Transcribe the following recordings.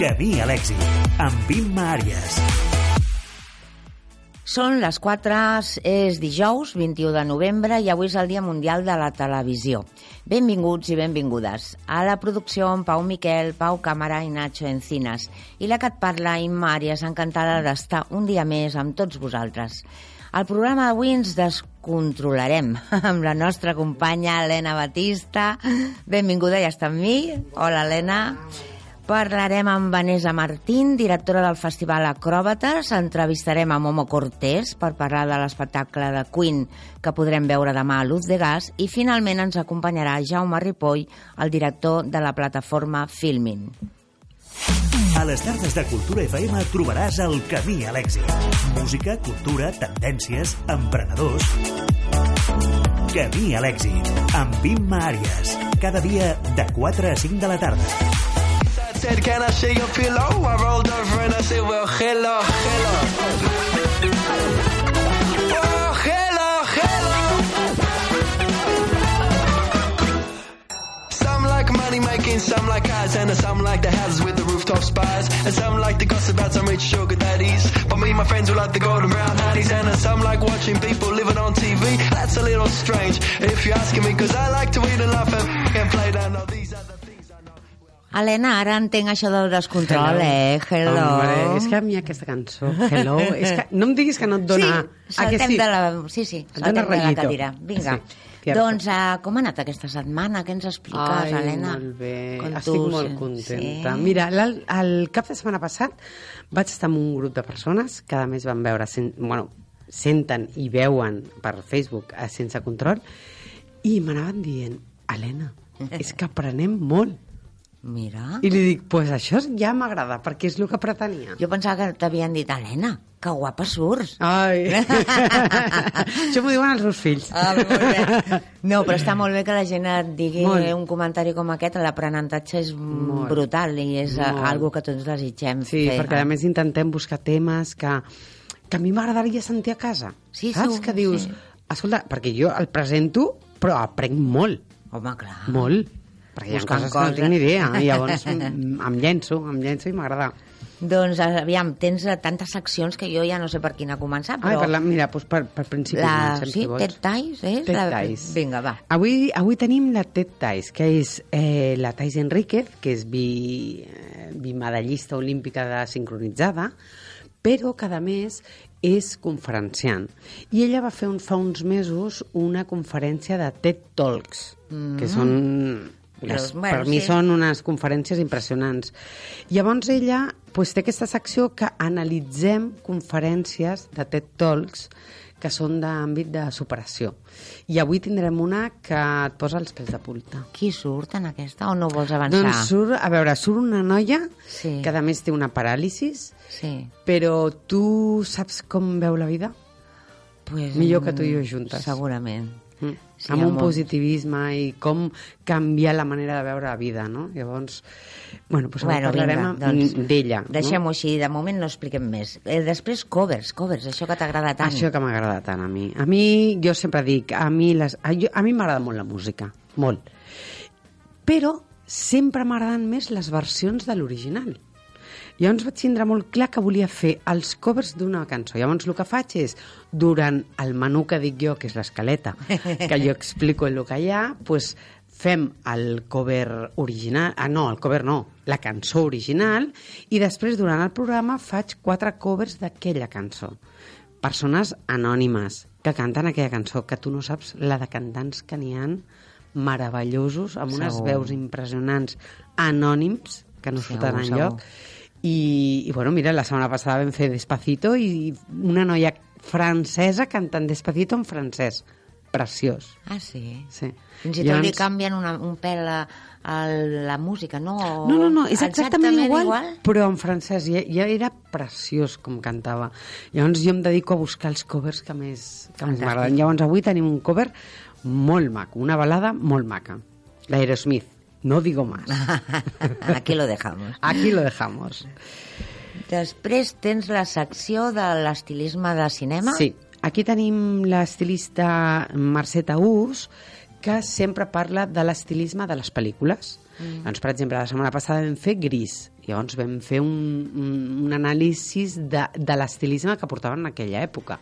Camí a l'èxit, amb Imma Àries. Són les 4, és dijous, 21 de novembre, i avui és el Dia Mundial de la Televisió. Benvinguts i benvingudes. A la producció, en Pau Miquel, Pau Càmera i Nacho Encinas. I la que et parla, Imma Àries, encantada d'estar un dia més amb tots vosaltres. Al programa d'avui ens descontrolarem amb la nostra companya Helena Batista. Benvinguda, ja està amb mi. Hola, Helena. Parlarem amb Vanessa Martín, directora del Festival Acròbates. Entrevistarem a Momo Cortés per parlar de l'espectacle de Queen que podrem veure demà a Luz de Gas. I finalment ens acompanyarà Jaume Ripoll, el director de la plataforma Filmin. A les tardes de Cultura FM trobaràs el camí a l'èxit. Música, cultura, tendències, emprenedors... Camí a l'èxit, amb Imma Àries. Cada dia de 4 a 5 de la tarda. Said, can I share your pillow? I rolled over and I said, well, hello, hello. Oh, hello, hello. Some like money making, some like cars, and some like the houses with the rooftop spires, and some like the gossip about some rich sugar daddies. But me and my friends who like the golden brown honey's, and some like watching people living on TV. That's a little strange if you're asking me, cause I like to eat and laugh and, and play down all these other. Helena, ara entenc això del descontrol, Hello. eh? Hello. Hombre, és que a mi aquesta cançó, Hello, és que no em diguis que no et dona... Sí, Ah, saltem sí? de la... Sí, sí, saltem de la cadira. Vinga. Sí, cierto. doncs, uh, com ha anat aquesta setmana? Què ens expliques, Ai, Helena? molt bé. Com Estic tu, molt contenta. Sí. Mira, el, el cap de setmana passat vaig estar amb un grup de persones que a més van veure, sen, bueno, senten i veuen per Facebook a Sense Control i m'anaven dient, Helena, és que aprenem molt. Mira. I li dic, pues això ja m'agrada, perquè és el que pretenia. Jo pensava que t'havien dit, Helena, que guapa surts. Ai, això m'ho diuen els meus fills. Ah, molt bé. No, però està molt bé que la gent et digui Molt. un comentari com aquest. L'aprenentatge és molt. Brutal i és Molt. algo que tots desitgem Sí, fer. perquè a més intentem buscar temes que, que a mi m'agradaria sentir a casa. Sí, Saps? segur, Que dius, sí. escolta, perquè jo el presento, però aprenc molt, Home, clar. molt. Perquè hi ha Buscant coses que no coses. tinc ni idea. I llavors em llenço, em llenço i m'agrada. Doncs, aviam, tens eh, tantes seccions que jo ja no sé per quina començar, Ai, però... per la, mira, doncs per, per principi la... comencem, Sí, si vols. Ted Tais, és? Ted la... Tais. Vinga, va. Avui, avui tenim la Ted Tais, que és eh, la Tais Enríquez, que és bi, eh, bimedallista olímpica de sincronitzada, però que, a més, és conferenciant. I ella va fer un, fa uns mesos una conferència de TED Talks, mm. que són... Les, bueno, per mi sí. són unes conferències impressionants. Llavors ella pues, té aquesta secció que analitzem conferències de TED Talks que són d'àmbit de superació. I avui tindrem una que et posa els pèls de punta. Qui surt en aquesta o no vols avançar? Doncs surt, a veure, surt una noia Sí. que a més té una paràlisis, Sí. però tu saps com veu la vida? Pues, Millor que tu i jo mm, juntes. Segurament. Mm. Sí, amb un molt. positivisme i com canviar la manera de veure la vida, no? Llavors, bueno, doncs avui parlarem doncs, d'ella. Deixem-ho així, de moment no expliquem més. Eh, després, covers, covers, això que t'agrada tant. Això que m'agrada tant a mi. A mi, jo sempre dic, a mi, les, a, jo, a mi m'agrada molt la música, molt. Però sempre m'agraden més les versions de l'original. Llavors vaig tindre molt clar que volia fer els covers d'una cançó. Llavors el que faig és, durant el menú que dic jo, que és l'escaleta, que jo explico el que hi ha, pues, fem el cover original, ah no, el cover no, la cançó original, i després durant el programa faig quatre covers d'aquella cançó. Persones anònimes que canten aquella cançó, que tu no saps la de cantants que n'hi han meravellosos, amb unes Segur. veus impressionants, anònims, que no Segur, surten segur. enlloc. I, I, bueno, mira, la setmana passada vam fer Despacito i una noia francesa cantant Despacito en francès. Preciós. Ah, sí? Sí. Fins i tot li canvien una, un pèl a, a la música, no? O- No, no, no, és exactament, igual, igual? però en francès. Ja, ja era preciós com cantava. Llavors jo em dedico a buscar els covers que més, que més m'agraden. Llavors avui tenim un cover molt maco, una balada molt maca. L'Aerosmith. No digo más. Aquí lo dejamos. Aquí lo dejamos. Després tens la secció de l'estilisme de cinema. Sí, aquí tenim l'estilista Mercè Taús, que sempre parla de l'estilisme de les pel·lícules. Mm. Doncs, per exemple, la setmana passada vam fer Gris, Llavors vam fer un, un, un anàlisi de, de l'estilisme que portaven en aquella època.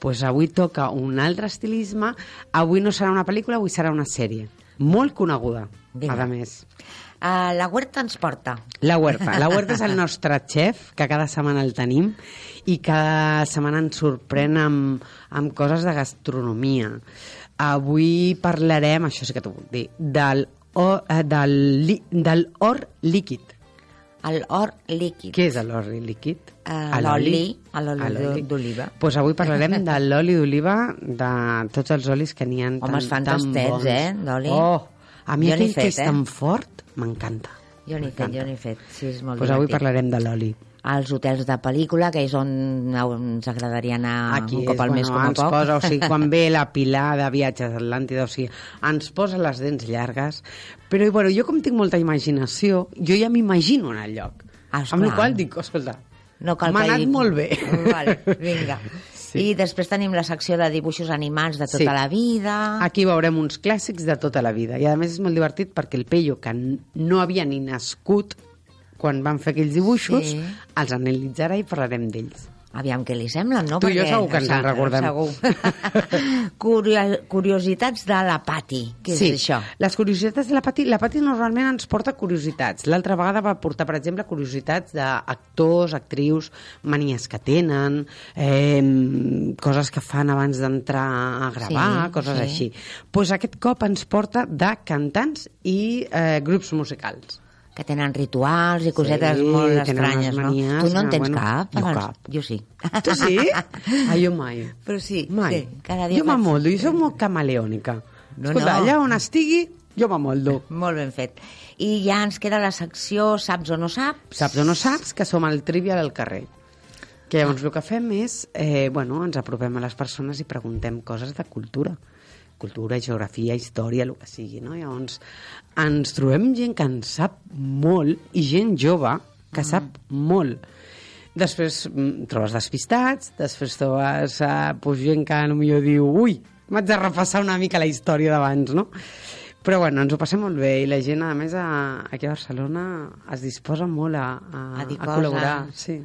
pues avui toca un altre estilisme. Avui no serà una pel·lícula, avui serà una sèrie. Molt coneguda, Vinga. a més. Uh, la Huerta ens porta. La Huerta. La Huerta és el nostre xef, que cada setmana el tenim, i cada setmana ens sorprèn amb, amb coses de gastronomia. Avui parlarem, això sí que t'ho puc dir, del, or, eh, del, li, del or líquid. El or líquid. Què és l'or líquid? Eh, l'oli, l'oli d'oliva. Pues avui parlarem de l'oli d'oliva, de tots els olis que n'hi ha Home, tan, es fan tan tastets, bons. eh, d'oli. Oh, a mi Jo aquell que fet, és eh? tan fort m'encanta. Jo n'he fet, jo n'he fet. Sí, és molt Pues avui parlarem de l'oli. als hotels de pel·lícula, que és on ens agradaria anar Aquí un cop és, al mes bueno, com a poc. posa, o sigui, quan ve la Pilar de viatges Atlàntida, o sigui, ens posa les dents llargues, però bueno, jo com tinc molta imaginació, jo ja m'imagino en el lloc. Ah, amb la esclar. qual dic, escolta, No cal m'ha que anat hi- molt bé. Vale, vinga. Sí. I després tenim la secció de dibuixos animats de tota Sí. la vida. Aquí veurem uns clàssics de tota la vida. I a més és molt divertit perquè el Peyo, que no havia ni nascut quan van fer aquells dibuixos, Sí. els analitzarà i parlarem d'ells. Aviam què li semblen, no? Tu i jo segur que ens en recordem. Segur. Curio curiositats de la Pati. Què sí, és això? les curiositats de la Pati, la Pati normalment ens porta curiositats. L'altra vegada va portar, per exemple, curiositats d'actors, actrius, manies que tenen, eh, coses que fan abans d'entrar a gravar, Sí, coses sí. així. pues aquest cop ens porta de cantants i eh, grups musicals. Que tenen rituals i cosetes Sí, molt estranyes, unes no? manies, Tu no en ah, tens bueno, cap? jo abans? cap. Jo sí. Tu sí? ah, jo mai. Però sí, Mai. sí. Cada dia jo m'amoldo, jo soc molt camaleònica. No, Escolta, no. allà on estigui, jo m'amoldo. Molt ben fet. I ja ens queda la secció Saps o no saps? Saps o no saps que som al Trivial al carrer. Que llavors el que fem és, eh, bueno, ens apropem a les persones i preguntem coses de cultura. Cultura, geografia, història, el que sigui, no? Llavors ens trobem gent que en sap molt i gent jove que sap molt. Després mm, trobes despistats, després trobes eh, pues, gent que potser diu ui, m'haig de repassar una mica la història d'abans, no? Però bueno, ens ho passem molt bé i la gent, a més, a, aquí a Barcelona es disposa molt a, a, A a col·laborar. Sí,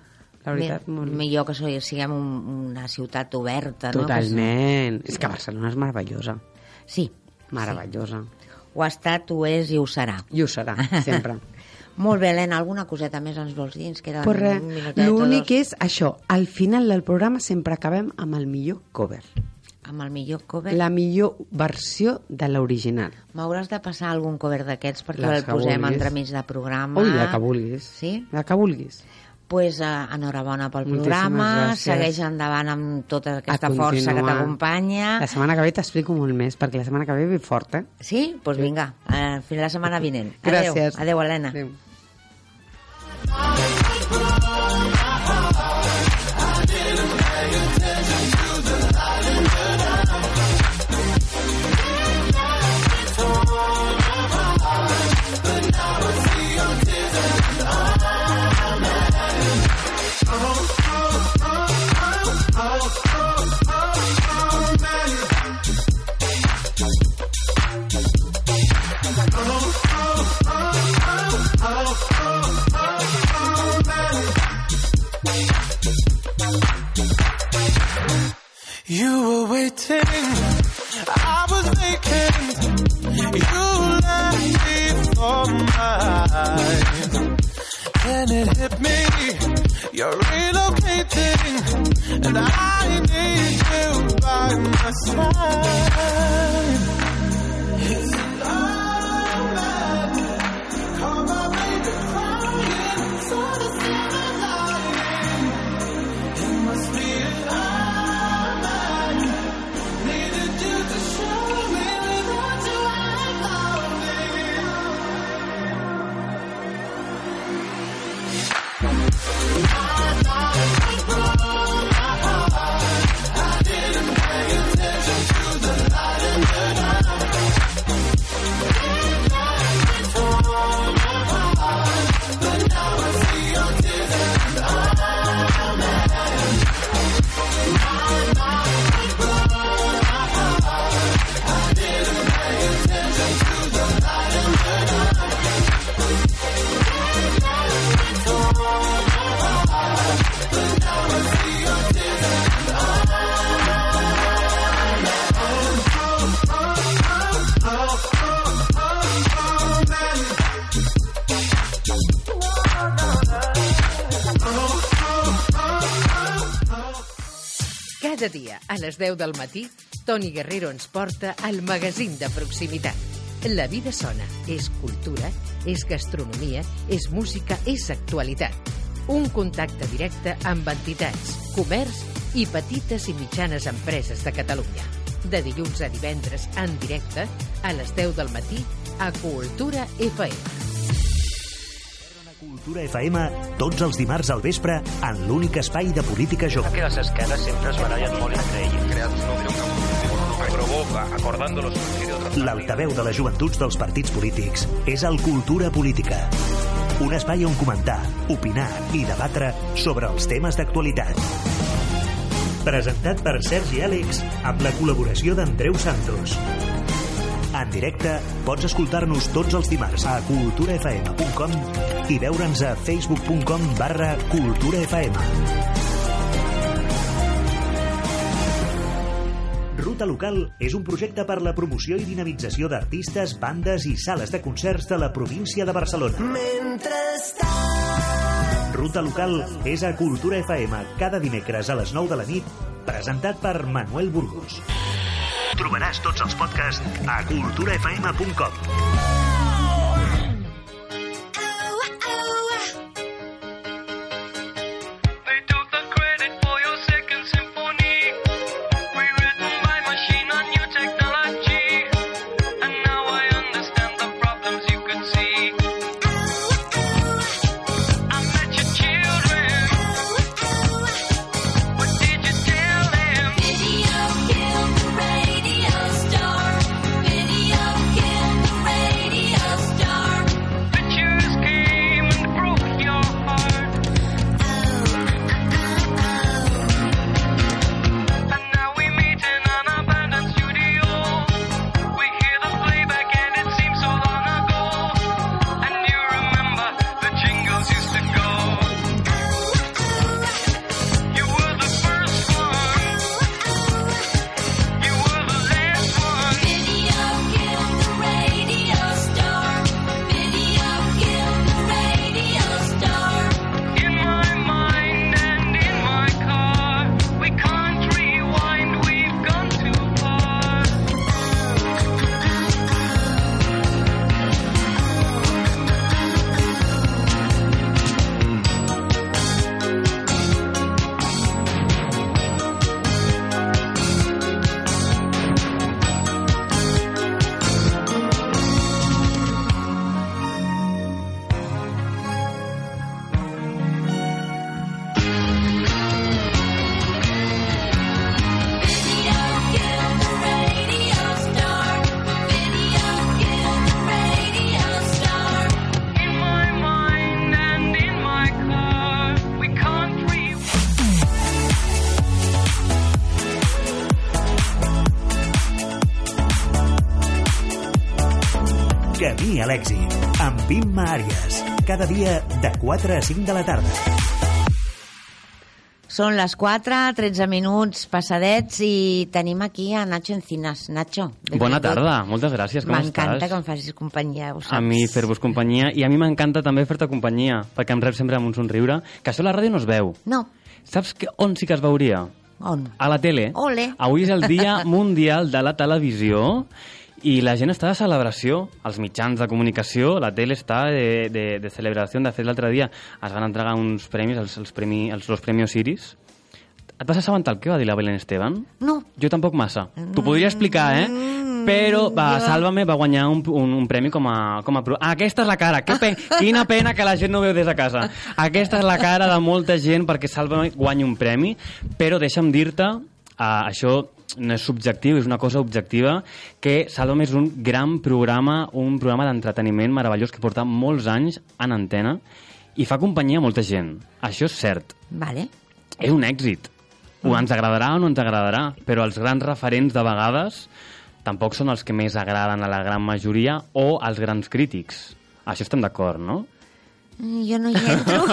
la veritat, Mi- molt. Millor que siguem un, una ciutat oberta, no? Totalment. És que Barcelona és meravellosa. Sí. Meravellosa. Ho ha estat, ho és i ho serà. I ho serà, sempre. Molt bé, Helena, alguna coseta més ens vols dir? Ens queda Pues un minutet l'únic és això, al final del programa sempre acabem amb el millor cover. Amb el millor cover. La millor versió de l'original. M'hauràs de passar algun cover d'aquests perquè Les el posem vulguis. entremig de programa. Ui, la que vulguis. Sí? La que vulguis. Pues, uh, enhorabona pel programa, segueix endavant amb tota aquesta força que t'acompanya. La setmana que ve t'explico molt més, perquè la setmana que ve ve fort, eh? Sí? Doncs pues vinga, uh, fins la setmana vinent. Adéu. Gràcies. Adéu, Helena. Adéu. You were waiting, I was vacant. You left me for mine. Then it hit me, you're relocating, and I need you by my side. Les 10 del matí, Toni Guerrero ens porta al magazín de proximitat. La vida sona. És cultura, és gastronomia, és música, és actualitat. Un contacte directe amb entitats, comerç i petites i mitjanes empreses de Catalunya. De dilluns a divendres, en directe, a les 10 del matí, a Cultura FM. Cultura FM tots els dimarts al vespre en l'únic espai de política jove. que les esquerres sempre es barallen molt entre elles. Creat que provoca, de otras L'altaveu de les joventuts dels partits polítics és el Cultura Política. Un espai on comentar, opinar i debatre sobre els temes d'actualitat. Presentat per Sergi Àlex amb la col·laboració d'Andreu Santos. En directe pots escoltar-nos tots els dimarts a culturafm.com i veure'ns a facebook.com barra culturafm. Ruta Local és un projecte per la promoció i dinamització d'artistes, bandes i sales de concerts de la província de Barcelona. Ruta Local és a Cultura FM cada dimecres a les 9 de la nit, presentat per Manuel Burgos. Trobaràs tots els podcasts a culturafm.com. a l'èxit, amb Imma Àries. Cada dia de 4 a 5 de la tarda. Són les 4, 13 minuts passadets i tenim aquí a Nacho Encinas. Nacho, Bona benvingut. tarda, moltes gràcies, com M'encanta estàs? que em facis companyia, ho saps. A mi fer-vos companyia, i a mi m'encanta també fer-te companyia, perquè em rep sempre amb un somriure, que això a la ràdio no es veu. No, Saps que, on sí que es veuria? on? A la tele. Ole. Avui és el Dia Mundial de la Televisió i la gent està de celebració, els mitjans de comunicació, la tele està de, de, de celebració. De fet, l'altre dia es van entregar uns premis, els, els, premi, els los premios Iris. Et vas assabentar el que va dir la Belén Esteban? No. Jo tampoc massa. T'ho podria explicar, eh? Però, va, Sálvame va guanyar un, un, un premi com a... Com a pro... ah, aquesta és la cara. Que pe... Quina pena que la gent no veu des de casa. Aquesta és la cara de molta gent perquè Sálvame guanya un premi, però deixa'm dir-te, uh, això no és subjectiu, és una cosa objectiva, que Sálvame és un gran programa, un programa d'entreteniment meravellós que porta molts anys en antena i fa companyia a molta gent. Això és cert Vale. és un èxit. O ens agradarà o no ens agradarà, però els grans referents de vegades tampoc són els que més agraden a la gran majoria o als grans crítics. Això estem d'acord, no? Mm, Jo no hi entro.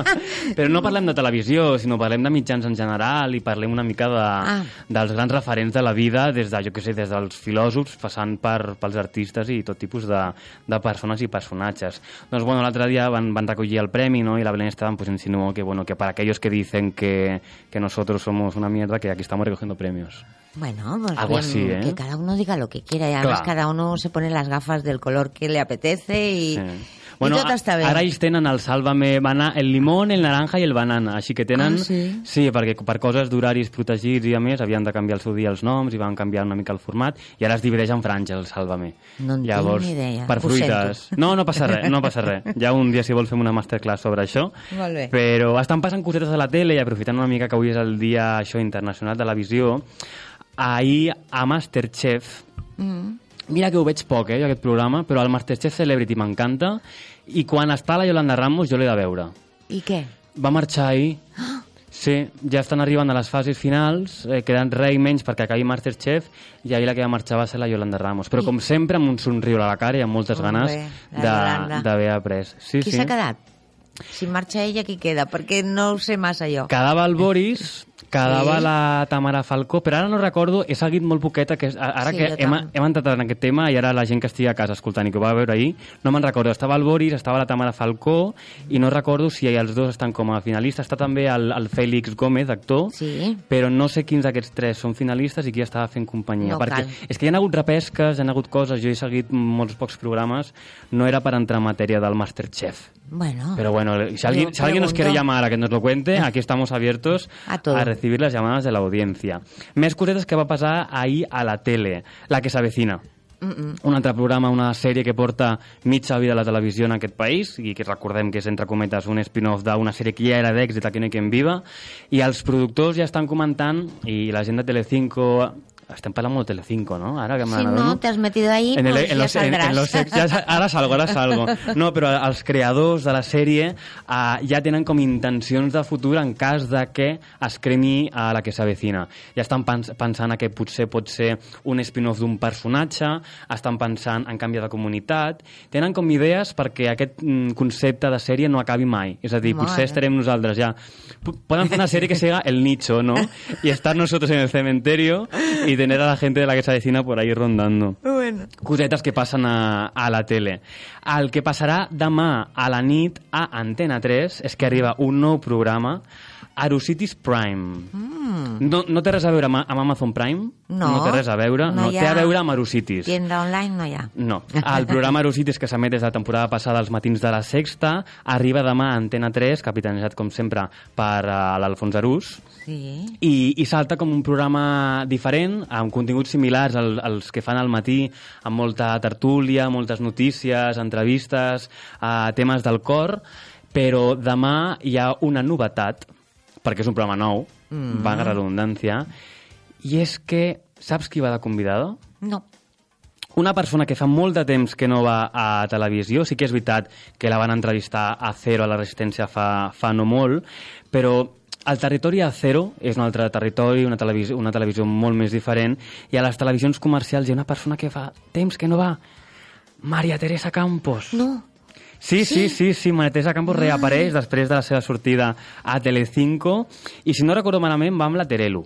Però no parlem de televisió, sinó parlem de mitjans en general i parlem una mica de, Ah. dels grans referents de la vida, des de, jo què sé, des dels filòsofs, passant per, pels artistes i tot tipus de, de persones i personatges. Doncs, bueno, l'altre dia van, van recollir el premi, ¿no? Y la Belén Esteban pues insinuó que, bueno, que para aquellos que dicen que, que nosotros somos una mierda, que aquí estamos recogiendo premios. Bueno, pues Algo bien, así, ¿eh? que cada uno diga lo que quiera y además Clar. cada uno se pone las gafas del color que le apetece y, Sí. Y tot a- està bé. ara ells tenen el Sálvame bana, el limón, el naranja i el banana, així que tenen... Ah, sí? Sí, perquè per coses d'horaris protegits i a més havien de canviar el seu dia els noms i van canviar una mica el format i ara es divideix en franges el Sálvame. No en tinc Llavors, ni idea. Per fruites. No, no passa res, no passa res. Ja un dia si vols fem una masterclass sobre això. Molt bé. Però estan passant cosetes a la tele i aprofitant una mica que avui és el dia això internacional de la visió, ahir a Masterchef Mm. Mira que ho veig poc, eh, aquest programa, però el Masterchef Celebrity m'encanta i quan està la Yolanda Ramos jo l'he de veure. I què? Va marxar ahir. Sí, ja estan arribant a les fases finals, eh, queden rei menys perquè acabi Masterchef i ahir la que va marxar va ser la Yolanda Ramos. Però I- com sempre amb un somriure a la cara i amb moltes Hombre, ganes d'haver après. Sí, Qui sí. s'ha quedat? Si marxa ella, qui queda? Perquè no ho sé massa jo. Quedava el Boris, quedava Sí. la Tamara Falcó, però ara no recordo, he seguit molt poqueta, que ara Sí, que hem, hem entrat en aquest tema i ara la gent que estigui a casa escoltant i que ho va veure ahir, no me'n recordo. Estava el Boris, estava la Tamara Falcó i no recordo si els dos estan com a finalistes. Està també el, el Fèlix Gómez, actor, Sí. però no sé quins d'aquests tres són finalistes i qui estava fent companyia. No perquè cal. és que hi ha hagut repesques, hi ha hagut coses, jo he seguit molts pocs programes, no era per entrar en matèria del Masterchef. Bueno, Pero bueno, si alguien, si alguien nos quiere llamar a que nos lo cuente, aquí estamos abiertos A todo. recibir las llamadas de la audiencia. Més cosetes que va passar ahir a la tele, la que s'avecina. mm -mm. Un altre programa, una sèrie que porta mitja vida a la televisió en aquest país i que recordem que és, entre cometes, un spin-off d'una sèrie que ja era d'èxit, Aquí quien viva, i els productors ja estan comentant, i la gent de Telecinco... Estem parlant molt de Telecinco, no? Ara que si no te has metido ahí, En el- pues en los- en- saldrás. en los ex- ja ara salgo, ara salgo. No, però els creadors de la sèrie uh, ja tenen com intencions de futur en cas de que es cremi a la que s'avecina. Ja estan pens pensant que potser pot ser un spin-off d'un personatge, estan pensant en canvi de comunitat, tenen com idees perquè aquest mm, concepte de sèrie no acabi mai. És a dir, Mare. potser estarem nosaltres ja... P- Poden fer una sèrie que siga el nicho, ¿no? Y estar nosotros en el cementerio y tener a la gente de la que se avecina por ahí rondando Bueno. cosetes que passen a, a la tele. El que passarà demà a la nit a Antena 3 és que arriba un nou programa, Aerocities Prime. Mm. No, no té res a veure amb, amb Amazon Prime? No. No té res a veure? No No, té ha- a veure amb Aerocities. Tienda online no hi ha. No. El programa Aerocities, que s'emet des de la temporada passada als matins de la Sexta, arriba demà a Antena 3, capitanejat, com sempre, per uh, l'Alfons Arús, Sí. i, i salta com un programa diferent, amb continguts similars als, als que fan al matí, amb molta tertúlia, moltes notícies, entrevistes, eh, temes del cor, però demà hi ha una novetat, perquè és un programa nou, mm. vaga redundància, i és que, saps qui va de convidada? No. Una persona que fa molt de temps que no va a televisió, sí que és veritat que la van entrevistar a Cero a la Resistència fa, fa no molt, però el territori a Cero és un altre territori, una televisió, una televisió molt més diferent, i a les televisions comercials hi ha una persona que fa temps que no va, Maria Teresa Campos. No. Sí, sí, sí, sí, Maria Teresa Campos reapareix després de la seva sortida a Telecinco i si no recordo malament va amb la Terelu.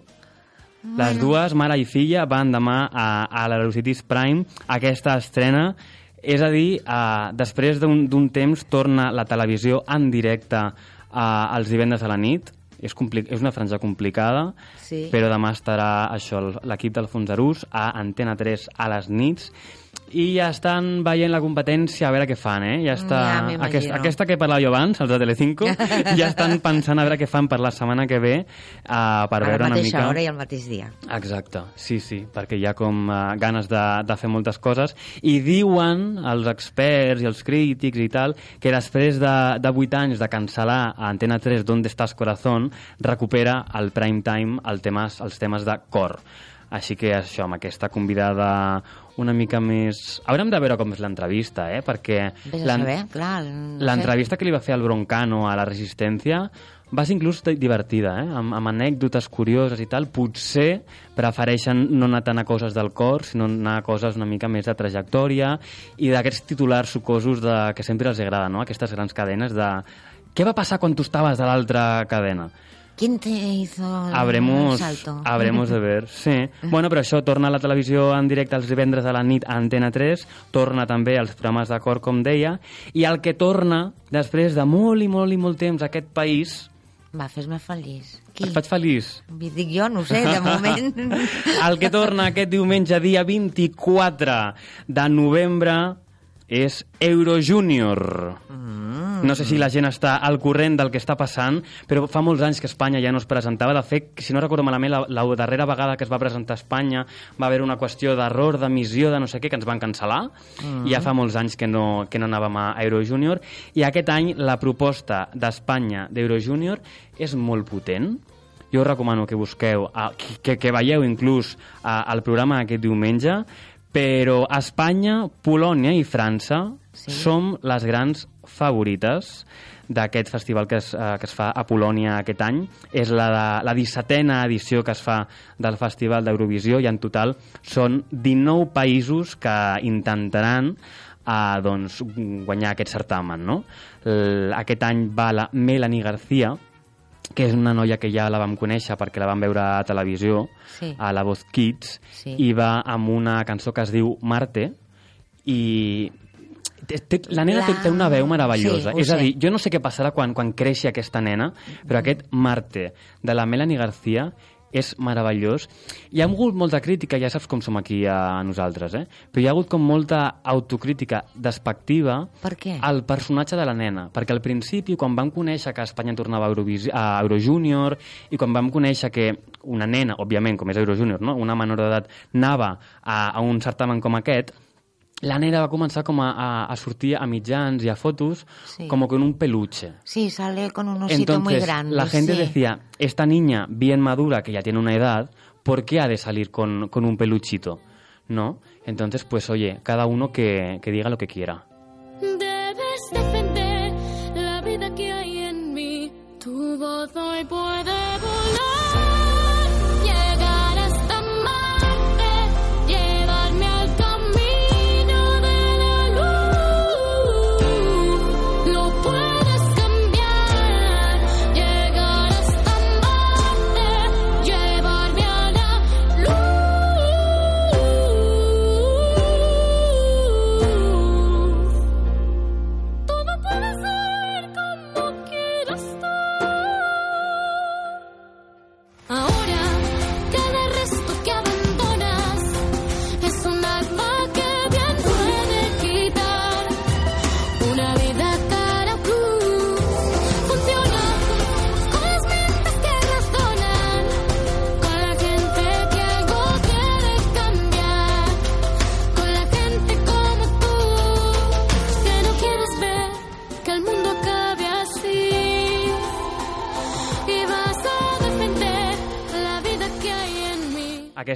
Les dues, mare i filla, van demà a, a l'Aerocities Prime aquesta estrena és a dir, eh, després d'un d'un temps torna la televisió en directe eh, els divendres a la nit. És, compli és una franja complicada, Sí. però demà estarà això l'equip del Fonsarús a Antena 3 a les nits i ja estan veient la competència a veure què fan, eh? Ja està... Ja aquest, aquesta que parlava jo abans, els de Telecinco, ja estan pensant a veure què fan per la setmana que ve uh, per a veure la una mateixa mica... hora i al mateix dia. Exacte, sí, sí, perquè hi ha com uh, ganes de, de fer moltes coses i diuen els experts i els crítics i tal que després de, de 8 anys de cancel·lar a Antena 3 Donde estàs corazón recupera el prime time el temes, els temes de cor així que això, amb aquesta convidada una mica més... Haurem de veure com és l'entrevista, eh? Perquè l'entrevista que li va fer al Broncano a la Resistència va ser inclús di- divertida, eh? amb, amb anècdotes curioses i tal. Potser prefereixen no anar tant a coses del cor, sinó anar a coses una mica més de trajectòria i d'aquests titulars sucosos de, que sempre els agrada, no? aquestes grans cadenes de què va passar quan tu estaves a l'altra cadena? ¿Quién te hizo el Habremos, salto? habremos de ver, sí. Bueno, però això torna a la televisió en directe els divendres a la nit a Antena 3, torna també als programes de cor, com deia, i el que torna, després de molt i molt i molt temps a aquest país, Va, fes-me feliç. Qui? et faig feliç. Dic jo, no sé, de moment. El que torna aquest diumenge, dia 24 de novembre, és Eurojúnior. Mm. No sé si la gent està al corrent del que està passant, però fa molts anys que Espanya ja no es presentava. De fet, si no recordo malament, la, la darrera vegada que es va presentar a Espanya va haver una qüestió d'error, d'emissió, de no sé què, que ens van cancel·lar. Mm. I ja fa molts anys que no, que no anàvem a Eurojúnior. I aquest any la proposta d'Espanya d'Eurojúnior és molt potent. Jo us recomano que busqueu, a, que, que veieu inclús al programa aquest diumenge, però Espanya, Polònia i França Sí. som les grans favorites d'aquest festival que es, eh, que es fa a Polònia aquest any. És la, de, la 17a edició que es fa del Festival d'Eurovisió i en total són 19 països que intentaran eh, doncs, guanyar aquest certamen. No? L aquest any va la Melanie García, que és una noia que ja la vam conèixer perquè la vam veure a televisió, Sí. a La Voz Kids, Sí. i va amb una cançó que es diu Marte, i té, té, la nena té, té una veu meravellosa. Sí, és a sé. dir, jo no sé què passarà quan, quan creixi aquesta nena, però aquest Marte de la Melanie García és meravellós. Hi ha hagut molta crítica, ja saps com som aquí a nosaltres, eh? però hi ha hagut com molta autocrítica despectiva Per què? al personatge de la nena, perquè al principi, quan vam conèixer que Espanya tornava a, Eurovis a Eurojúnior i quan vam conèixer que una nena, òbviament, com és Eurojúnior, no? una menor d'edat, anava a, a un certamen com aquest, la nena va començar com a, a, a sortir a mitjans i a fotos Sí. com con un peluche. Sí, sale con un osito muy grande. la gente sí. decía, esta niña bien madura, que ya tiene una edad, ¿por qué ha de salir con, con un peluchito? ¿No? Entonces, pues oye, cada uno que, que diga lo que quiera. Debes defender la vida que hay en mí. Tu voz hoy puede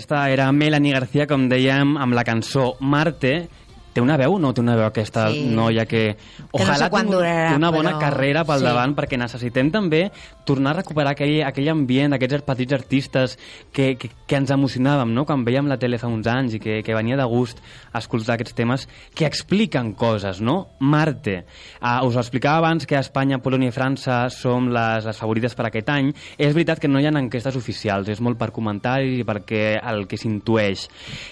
Aquesta era Melanie García, com dèiem, amb la cançó Marte. Té una veu o no té una veu aquesta Sí. noia que... Ojalà sé quan tingui durarà, una bona però- carrera pel sí. davant perquè necessitem també tornar a recuperar aquell, aquell ambient d'aquests petits artistes que, que, que ens emocionàvem no? quan veiem la tele fa uns anys i que, que venia de gust escoltar aquests temes que expliquen coses, no? Marte. Uh, us ho explicava abans que Espanya, Polònia i França som les, les favorites per aquest any. És veritat que no hi ha enquestes oficials, és molt per comentaris i perquè el que s'intueix.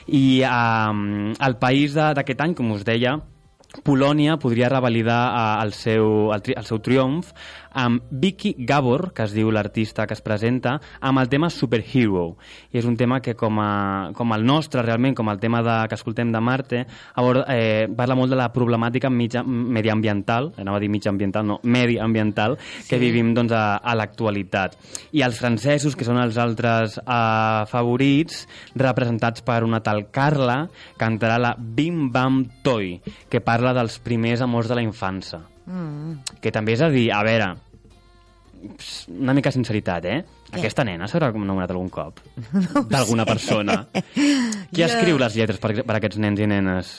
I uh, el país de- d'aquest any, com us deia, Polònia podria revalidar eh, el, seu, el, el seu triomf amb Vicky Gabor, que es diu l'artista que es presenta, amb el tema Superhero. I és un tema que, com, a, com el nostre, realment, com el tema de, que escoltem de Marte, aborda, eh, parla molt de la problemàtica mitja, mediambiental, anava a dir mitjaambiental, no, mediambiental, que vivim doncs, a, a l'actualitat. I els francesos, que són els altres eh, favorits, representats per una tal Carla, cantarà la Bim Bam Toy, que parla dels primers amors de la infància. Mm. Que també és a dir, a veure, una mica de sinceritat, eh? Què? Aquesta nena s'haurà enamorat algun cop d'alguna persona. Qui Jo- escriu les lletres per, per aquests nens i nenes?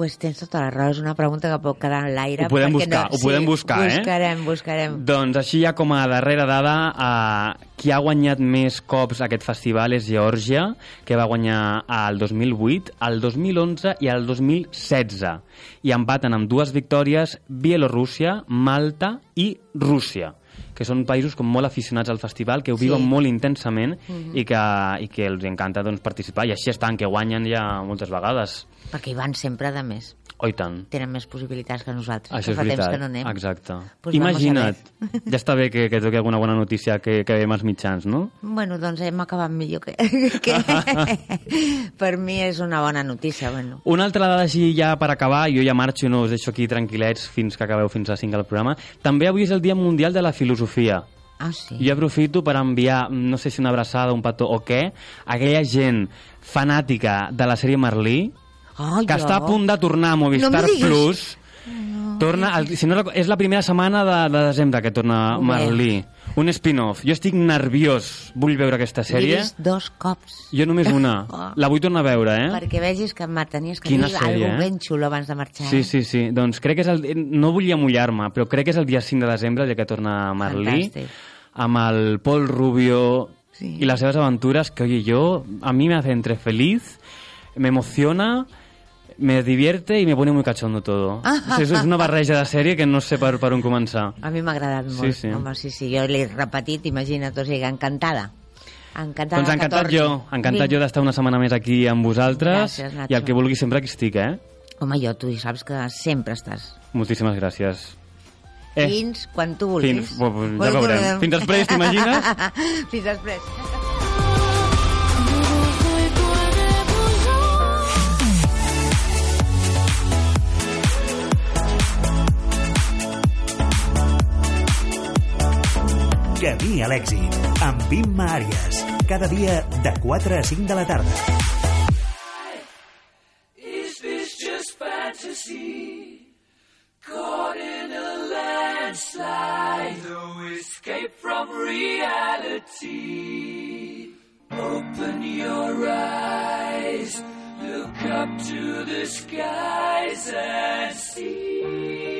Pues tens tota la raó, és una pregunta que pot quedar en l'aire. Ho podem buscar, ho podem buscar, eh? Buscarem, buscarem. Doncs així ja com a darrera dada, eh, qui ha guanyat més cops aquest festival és Geòrgia, que va guanyar el 2008, el 2011 i el 2016. I empaten amb dues victòries Bielorússia, Malta i Rússia que són països com molt aficionats al festival, que ho Sí. viuen molt intensament Mhm. i, que, i que els encanta doncs, participar. I així estan, que guanyen ja moltes vegades. Perquè hi van sempre de més. Oh, i tant. Tenen més possibilitats que nosaltres. Això fa veritat, temps que no anem. exacte. Pues Imagina't, vamos a ja està bé que, que toqui alguna bona notícia que, que veiem als mitjans, no? Bueno, doncs hem acabat millor que... que... per mi és una bona notícia, bueno. Una altra dada així ja per acabar, jo ja marxo i no us deixo aquí tranquil·lets fins que acabeu fins a 5 del programa. També avui és el Dia Mundial de la Filosofia. Ah, sí? Jo aprofito per enviar, no sé si una abraçada, un petó o què, a aquella gent fanàtica de la sèrie Merlí, Oh, que està a punt de tornar a Movistar No. Plus. Torna, el, si no, és la primera setmana de, de desembre que torna bé. Merlí. Un spin-off. Jo estic nerviós. Vull veure aquesta L'he sèrie. vist dos cops. Jo només una. Oh. La vull tornar a veure, eh? Perquè vegis que me tenies que Quina dir sèrie, alguna eh? ben xulo abans de marxar. Sí, eh? sí, sí. Doncs crec que és el... No volia mullar-me, però crec que és el dia 5 de desembre, el dia que torna Merlí, Fantàstic. amb el Paul Rubio Sí. i les seves aventures, que, oye, yo, a mí me hace entre feliz, me emociona, me divierte y me pone muy cachondo todo. Ah. És, és una barreja de sèrie que no sé per, per on començar. A mi m'ha agradat Sí, molt. sí. Home, sí, sí, jo l'he repetit, imagina't, o sigui, encantada. Encantada doncs que encantat torni. jo, encantat Vinga. jo d'estar una setmana més aquí amb vosaltres Gràcies, Nacho. i el que vulgui sempre aquí estic, eh? Home, jo, tu saps que sempre estàs. Moltíssimes gràcies. Eh. Fins quan tu vulguis. Fins, ja veurem. Fins després, t'imagines? Fins després. Camí a l'èxit, amb Imma Àries. Cada dia de 4 a 5 de la tarda. Is this just fantasy? Caught in a landslide, no escape from reality. Open your eyes, look up to the skies and see.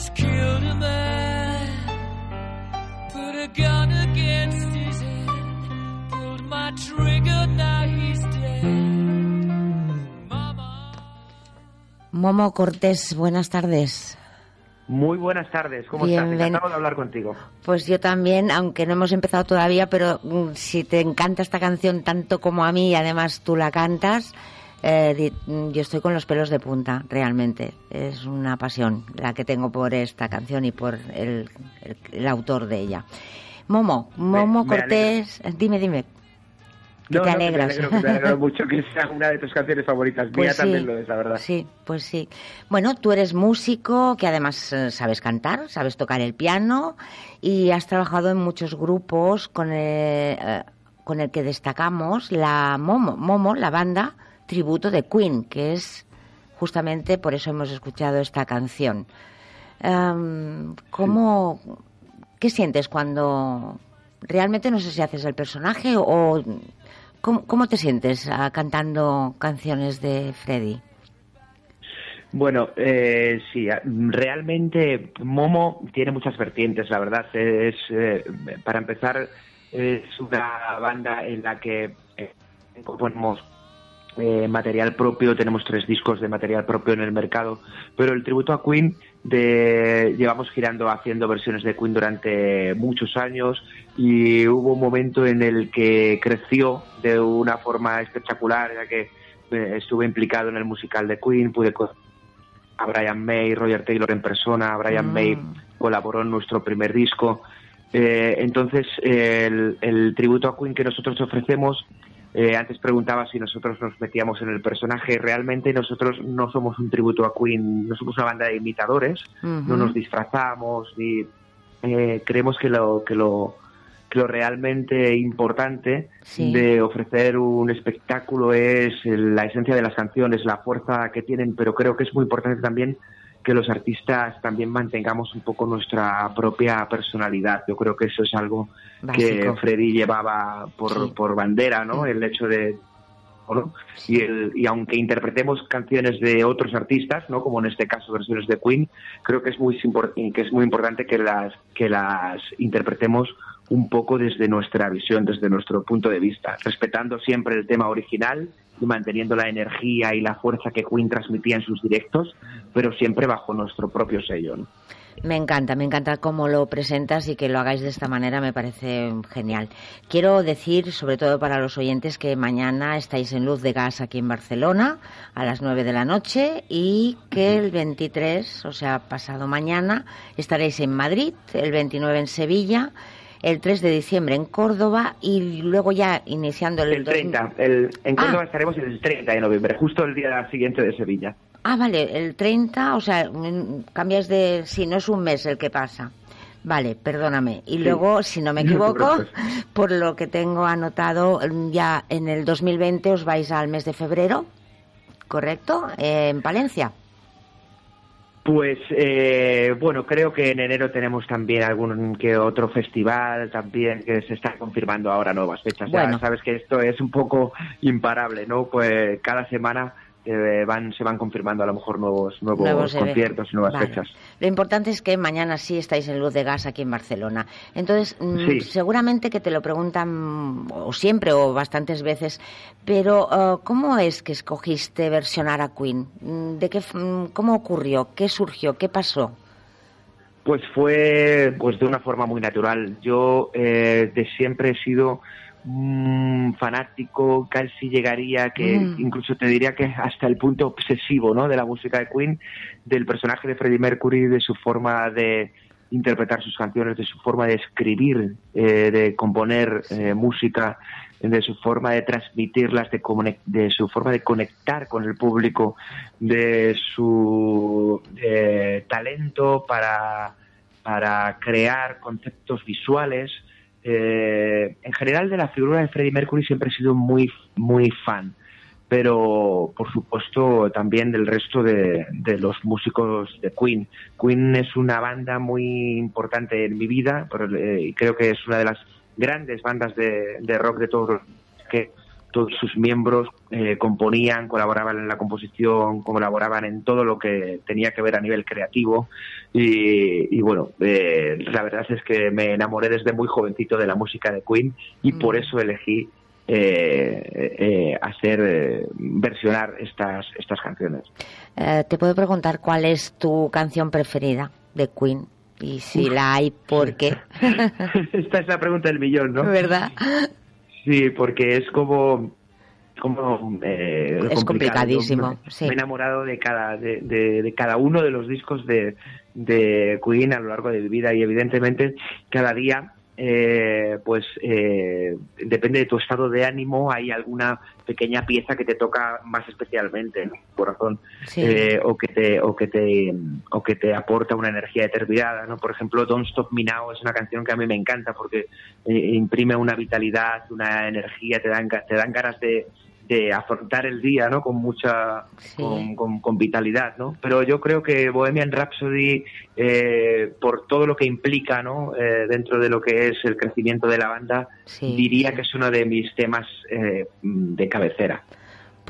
Mama just killed a man, put a gun against his head, pulled my trigger, now he's dead. Mama. Momo Cortés, buenas tardes. Muy buenas tardes, ¿cómo Bien, estás? Encantado de hablar contigo. Pues yo también, aunque no hemos empezado todavía, pero mm, si te encanta esta canción tanto como a mí y además tú la cantas, eh, mm, yo estoy con los pelos de punta, realmente. Es una pasión la que tengo por esta canción y por el, el- el autor de ella. Momo, Momo me Cortés, dime, dime. Que No, te no, que alegras. me alegro, que me alegro mucho que sea una de tus canciones favoritas. Mía Pues también sí, lo es, la verdad. Sí, pues sí. Bueno, tú eres músico que además eh, sabes cantar, sabes tocar el piano y has trabajado en muchos grupos con el, eh, con el que destacamos la Momo, Momo, la banda tributo de Queen, que es justamente por eso hemos escuchado esta canción. Em, ¿Cómo, qué sientes cuando realmente no sé si haces el personaje o cómo, te sientes ah, cantando canciones de Freddy? Bueno, eh, sí, a- realmente Momo tiene muchas vertientes, la verdad. Es, eh, para empezar, es una banda en la que eh, componemos eh, material propio, tenemos tres discos de material propio en el mercado, pero el tributo a Queen de, llevamos girando haciendo versiones de Queen durante muchos años y hubo un momento en el que creció de una forma espectacular, ya que eh, estuve implicado en el musical de Queen, pude a Brian May, Roger Taylor en persona, Brian Mm. May colaboró en nuestro primer disco Eh, entonces, el, el tributo a Queen que nosotros ofrecemos, eh, antes preguntaba si nosotros nos metíamos en el personaje, realmente nosotros no somos un tributo a Queen, no somos una banda de imitadores, no nos disfrazamos, ni eh, creemos que lo, que lo que lo realmente importante Sí. de ofrecer un espectáculo es la esencia de las canciones, la fuerza que tienen, pero creo que es muy importante también que los artistas también mantengamos un poco nuestra propia personalidad. Yo creo que eso es algo que. Freddy llevaba por, Sí. por bandera, ¿no? El hecho de ¿no? y, el, y aunque interpretemos canciones de otros artistas, ¿no? como en este caso versiones de Queen, creo que es muy que es muy importante que las que las interpretemos un poco desde nuestra visión, desde nuestro punto de vista, respetando siempre el tema original y manteniendo la energía y la fuerza que Queen transmitía en sus directos, pero siempre bajo nuestro propio sello. Me encanta, me encanta cómo lo presentas y que lo hagáis de esta manera, me parece genial. Quiero decir, sobre todo para los oyentes, que mañana estáis en Luz de Gas aquí en Barcelona a las 9 de la noche y que el 23, o sea, pasado mañana, estaréis en Madrid, el 29 en Sevilla, el 3 de diciembre en Córdoba y luego ya iniciando el... El dos- 30, el, en Córdoba Ah. estaremos el 30 de noviembre, justo el día siguiente de Sevilla. Ah, vale, el 30, o sea, cambias de... Si no es un mes el que pasa. Vale, perdóname. Y Sí. luego, si no me equivoco, por lo que tengo anotado, mm, ya en el 2020 os vais al mes de febrero, ¿correcto? Eh, en Palencia. Pues eh, bueno, creo que en enero tenemos también algún que otro festival también que se está confirmando ahora nuevas fechas. Ya sabes que esto es un poco imparable, ¿no? Pues cada semana eh, van se van confirmando a lo mejor nuevos nuevos, conciertos y nuevas Vale. fechas. Lo importante es que mañana sí estáis en Luz de Gas aquí en Barcelona. Entonces, mm, Sí. seguramente que te lo preguntan o siempre o bastantes veces, pero eh, ¿cómo es que escogiste versionar a Queen? Mm, ¿De qué, mm, ¿Cómo ocurrió? ¿Qué surgió? ¿Qué pasó? Pues fue pues de una forma muy natural. Yo eh, de siempre he sido fanático, casi llegaría que Mm. incluso te diría que hasta el punto obsesivo, ¿no? De la música de Queen, del personaje de Freddie Mercury, de su forma de interpretar sus canciones, de su forma de escribir, eh, de componer eh, música, de su forma de transmitirlas, de su forma de conectar con el público, de su eh, talento para, para crear conceptos visuales. Eh, en general de la figura de Freddie Mercury siempre he sido muy, muy fan pero por supuesto también del resto de, los músicos de Queen. Queen es una banda muy importante en mi vida pero, eh, creo que es una de las grandes bandas de, de rock de todos los que todos sus miembros eh, componían, colaboraban en la composición, colaboraban en todo lo que tenía que ver a nivel creativo y, y bueno, eh, la verdad es que me enamoré desde muy jovencito de la música de Queen y por eso elegí eh, eh, hacer eh, versionar estas estas canciones. Eh, te puedo preguntar cuál es tu canción preferida de Queen y si la hay, ¿por qué? Esta es la pregunta del millón, ¿no? ¿Verdad? Sí, porque es como como eh, Es complicado. complicadísimo, sí. Me he enamorado de cada de, de- de cada uno de los discos de, de Queen a lo largo de mi vida y evidentemente cada día eh, pues eh, depende de tu estado de ánimo hay alguna pequeña pieza que te toca más especialmente en el corazón Sí. eh, o que te o que te o que te aporta una energía determinada no por ejemplo Don't Stop Me Now es una canción que a mí me encanta porque eh, imprime una vitalidad una energía te dan te dan ganas de de afrontar el día no con mucha Sí. con, con- con vitalidad no pero yo creo que Bohemian Rhapsody eh, por todo lo que implica no Eh, dentro de lo que es el crecimiento de la banda Sí, diría que es uno de mis temas eh, de cabecera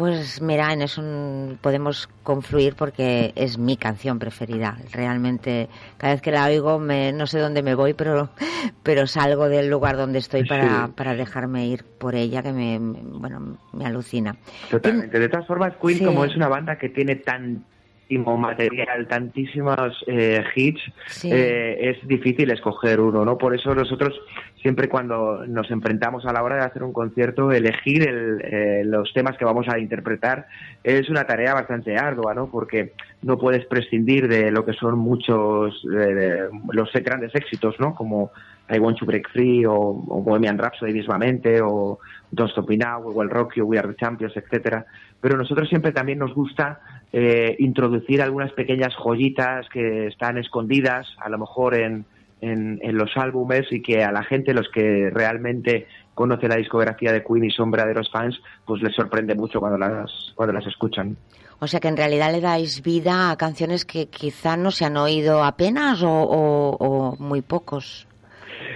Pues mira, en eso mm, podemos confluir porque es mi canción preferida. Realmente, cada vez que la oigo, me, no sé dónde me voy, pero, pero salgo del lugar donde estoy para, Sí. para dejarme ir por ella, que me, me- bueno, me alucina. Totalmente. De todas formas, Queen, Sí. como es una banda que tiene tan tantísimo material, tantísimos eh, hits, Sí. eh, es difícil escoger uno, ¿no? Por eso nosotros siempre cuando nos enfrentamos a la hora de hacer un concierto, elegir el, eh, los temas que vamos a interpretar es una tarea bastante ardua, ¿no? Porque no puedes prescindir de lo que son muchos, de los grandes éxitos, ¿no? Como I Want to Break Free o, o Bohemian Rhapsody mismamente o Don't Stop Me Now, We Will Rock You, We Are the Champions, etcétera. Pero nosotros siempre también nos gusta eh, introducir algunas pequeñas joyitas que están escondidas, a lo mejor en, en, en los álbumes y que a la gente, los que realmente conoce la discografía de Queen y son verdaderos fans, pues les sorprende mucho cuando las, cuando las escuchan. O sea que en realidad le dais vida a canciones que quizá no se han oído apenas o, o- o muy pocos.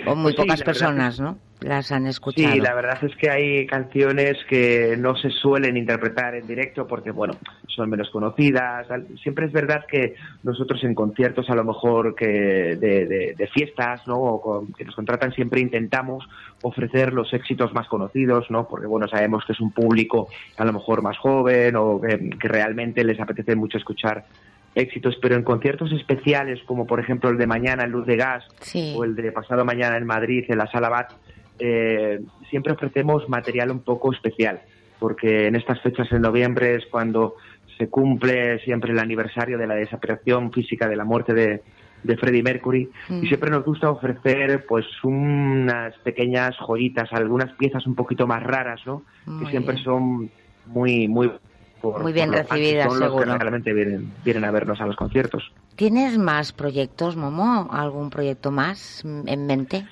O muy Pues sí, pocas personas, ¿no? Las han escuchado. Sí, la verdad es que hay canciones que no se suelen interpretar en directo porque, bueno, son menos conocidas. Siempre es verdad que nosotros en conciertos, a lo mejor que de, de- de fiestas, ¿no? O con- que nos contratan, siempre intentamos ofrecer los éxitos más conocidos, ¿no? Porque, bueno, sabemos que es un público a lo mejor más joven o que, que realmente les apetece mucho escuchar éxitos, pero en conciertos especiales como por ejemplo el de mañana en Luz de Gas Sí. o el de pasado mañana en Madrid en la Sala Bat, eh, siempre ofrecemos material un poco especial, porque en estas fechas en noviembre es cuando se cumple siempre el aniversario de la desaparición física de la muerte de, de Freddie Mercury Mm. y siempre nos gusta ofrecer pues unas pequeñas joyitas, algunas piezas un poquito más raras, ¿no? Muy que siempre bien. son muy muy por- Muy bien recibidas, son los que seguro. realmente vienen, vienen a vernos a los conciertos. ¿Tienes más proyectos, Momo? ¿Algún proyecto más mm, en mente?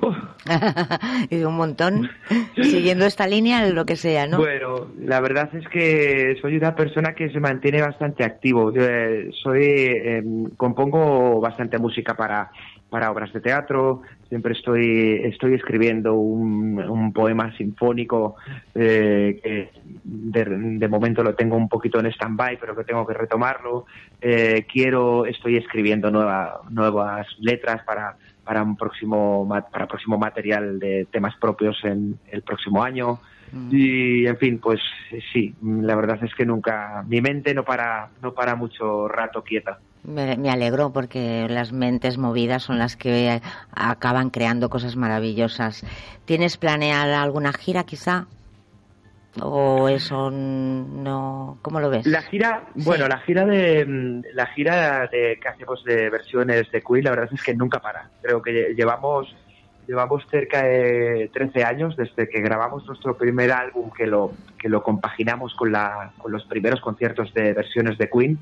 Y un montón. Siguiendo esta línea, lo que sea, ¿no? Bueno, la verdad es que soy una persona que se mantiene bastante activo. Yo, eh, soy eh, compongo bastante música para para obras de teatro. Siempre estoy estoy escribiendo un, un poema sinfónico eh, que de, de momento lo tengo un poquito en stand-by, pero que tengo que retomarlo. Eh, quiero estoy escribiendo nueva, nuevas letras para para un próximo ma- para próximo material de temas propios en el próximo año. Y en fin, pues sí, la verdad es que nunca, mi mente no para, no para mucho rato quieta. Me, me alegro porque las mentes movidas son las que acaban creando cosas maravillosas. ¿Tienes planeada alguna gira quizá? ¿O eso no? ¿Cómo lo ves? La gira, bueno, la gira de la gira de que hacemos de versiones de Queen, la verdad es que nunca para. Creo que lle- llevamos llevamos cerca de 13 años desde que grabamos nuestro primer álbum que lo que lo compaginamos con la con los primeros conciertos de versiones de Queen.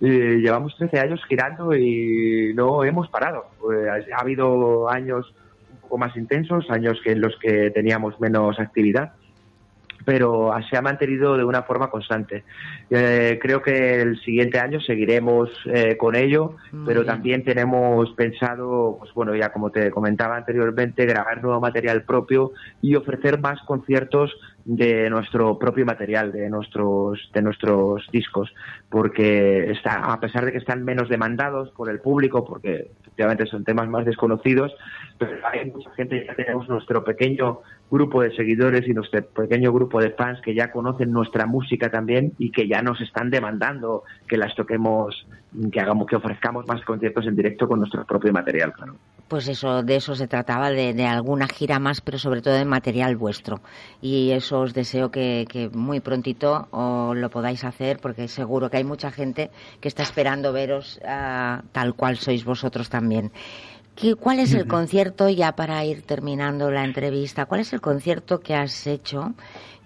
Eh, llevamos 13 años girando y no hemos parado. Eh, ha habido años un poco más intensos, años que en los que teníamos menos actividad pero se ha mantenido de una forma constante. Eh, creo que el siguiente año seguiremos eh, con ello, Muy pero bien. también tenemos pensado, pues bueno, ya como te comentaba anteriormente, grabar nuevo material propio y ofrecer más conciertos de nuestro propio material, de nuestros de nuestros discos, porque está a pesar de que están menos demandados por el público, porque efectivamente son temas más desconocidos, pero hay mucha gente, ya tenemos nuestro pequeño grupo de seguidores y nuestro pequeño grupo de fans que ya conocen nuestra música también y que ya nos están demandando que las toquemos, que hagamos, que ofrezcamos más conciertos en directo con nuestro propio material, claro. Pues eso, de eso se trataba, de, de alguna gira más, pero sobre todo de material vuestro. Y eso os deseo que, que muy prontito os lo podáis hacer, porque seguro que hay mucha gente que está esperando veros ah, tal cual sois vosotros también. ¿Qué- ¿Cuál es el concierto, ya para ir terminando la entrevista, cuál es el concierto que has hecho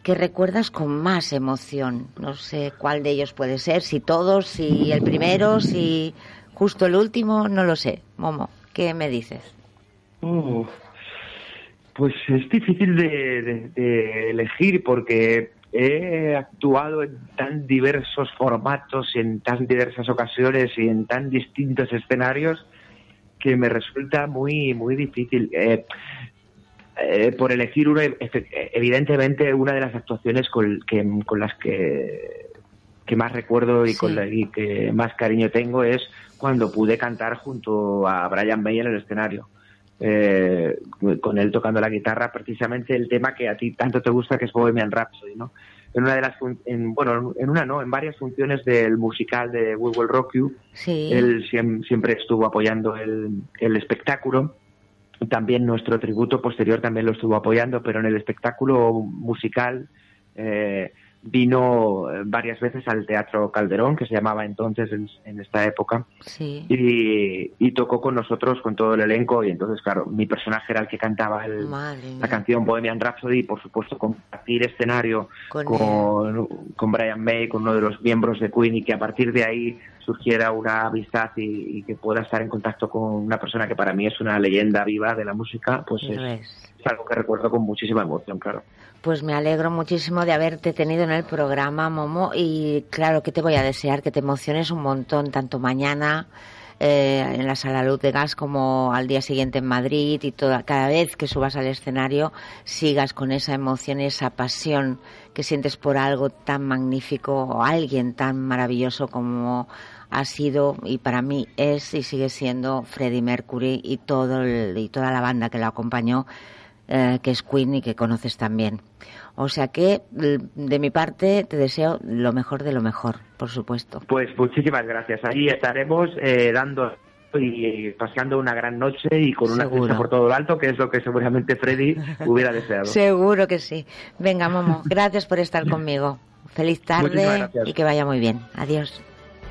que recuerdas con más emoción? No sé cuál de ellos puede ser, si todos, si el primero, si justo el último, no lo sé. Momo, ¿qué me dices? Pues es difícil de elegir porque he actuado en tan diversos formatos, y en tan diversas ocasiones y en tan distintos escenarios que me resulta muy muy difícil. Eh, eh, por elegir uno, efe- evidentemente una de las actuaciones con, que, con las que, que más recuerdo y, con la- y que más cariño tengo es cuando pude cantar junto a Brian May en el escenario. eh, con él tocando la guitarra, precisamente el tema que a ti tanto te gusta, que es Bohemian Rhapsody, ¿no? En una de las, en, bueno, en una no, en varias funciones del musical de We Will Rock You, Sí. él siem- siempre estuvo apoyando el, el espectáculo. También nuestro tributo posterior también lo estuvo apoyando, pero en el espectáculo musical eh, vino eh, varias veces al Teatro Calderón, que se llamaba entonces en, en esta época, Sí. y, y tocó con nosotros, con todo el elenco, y entonces, claro, mi personaje era el que cantaba el, la canción Bohemian Rhapsody y, por supuesto, compartir escenario Con con, con Brian May, con uno de los miembros de Queen, y que a partir de ahí surgiera una amistad y, y que pueda estar en contacto con una persona que para mí es una leyenda viva de la música, pues es algo que recuerdo con muchísima emoción, claro. Pues me alegro muchísimo de haberte tenido en el programa, Momo, y claro que te voy a desear que te emociones un montón, tanto mañana eh, en la Sala Luz de Gas como al día siguiente en Madrid y toda, cada vez que subas al escenario sigas con esa emoción y esa pasión que sientes por algo tan magnífico o alguien tan maravilloso como ha sido y para mí es y sigue siendo Freddie Mercury y todo el- y toda la banda que lo acompañó eh, que es Queen y que conoces también. O sea que, l- de mi parte, te deseo lo mejor de lo mejor, por supuesto. Pues muchísimas gracias. Ahí estaremos eh, dando y paseando una gran noche y con una fiesta por todo lo alto, que es lo que seguramente Freddy hubiera deseado. Seguro que sí. Venga, Momo, gracias por estar conmigo. Feliz tarde y que vaya muy bien. Adiós.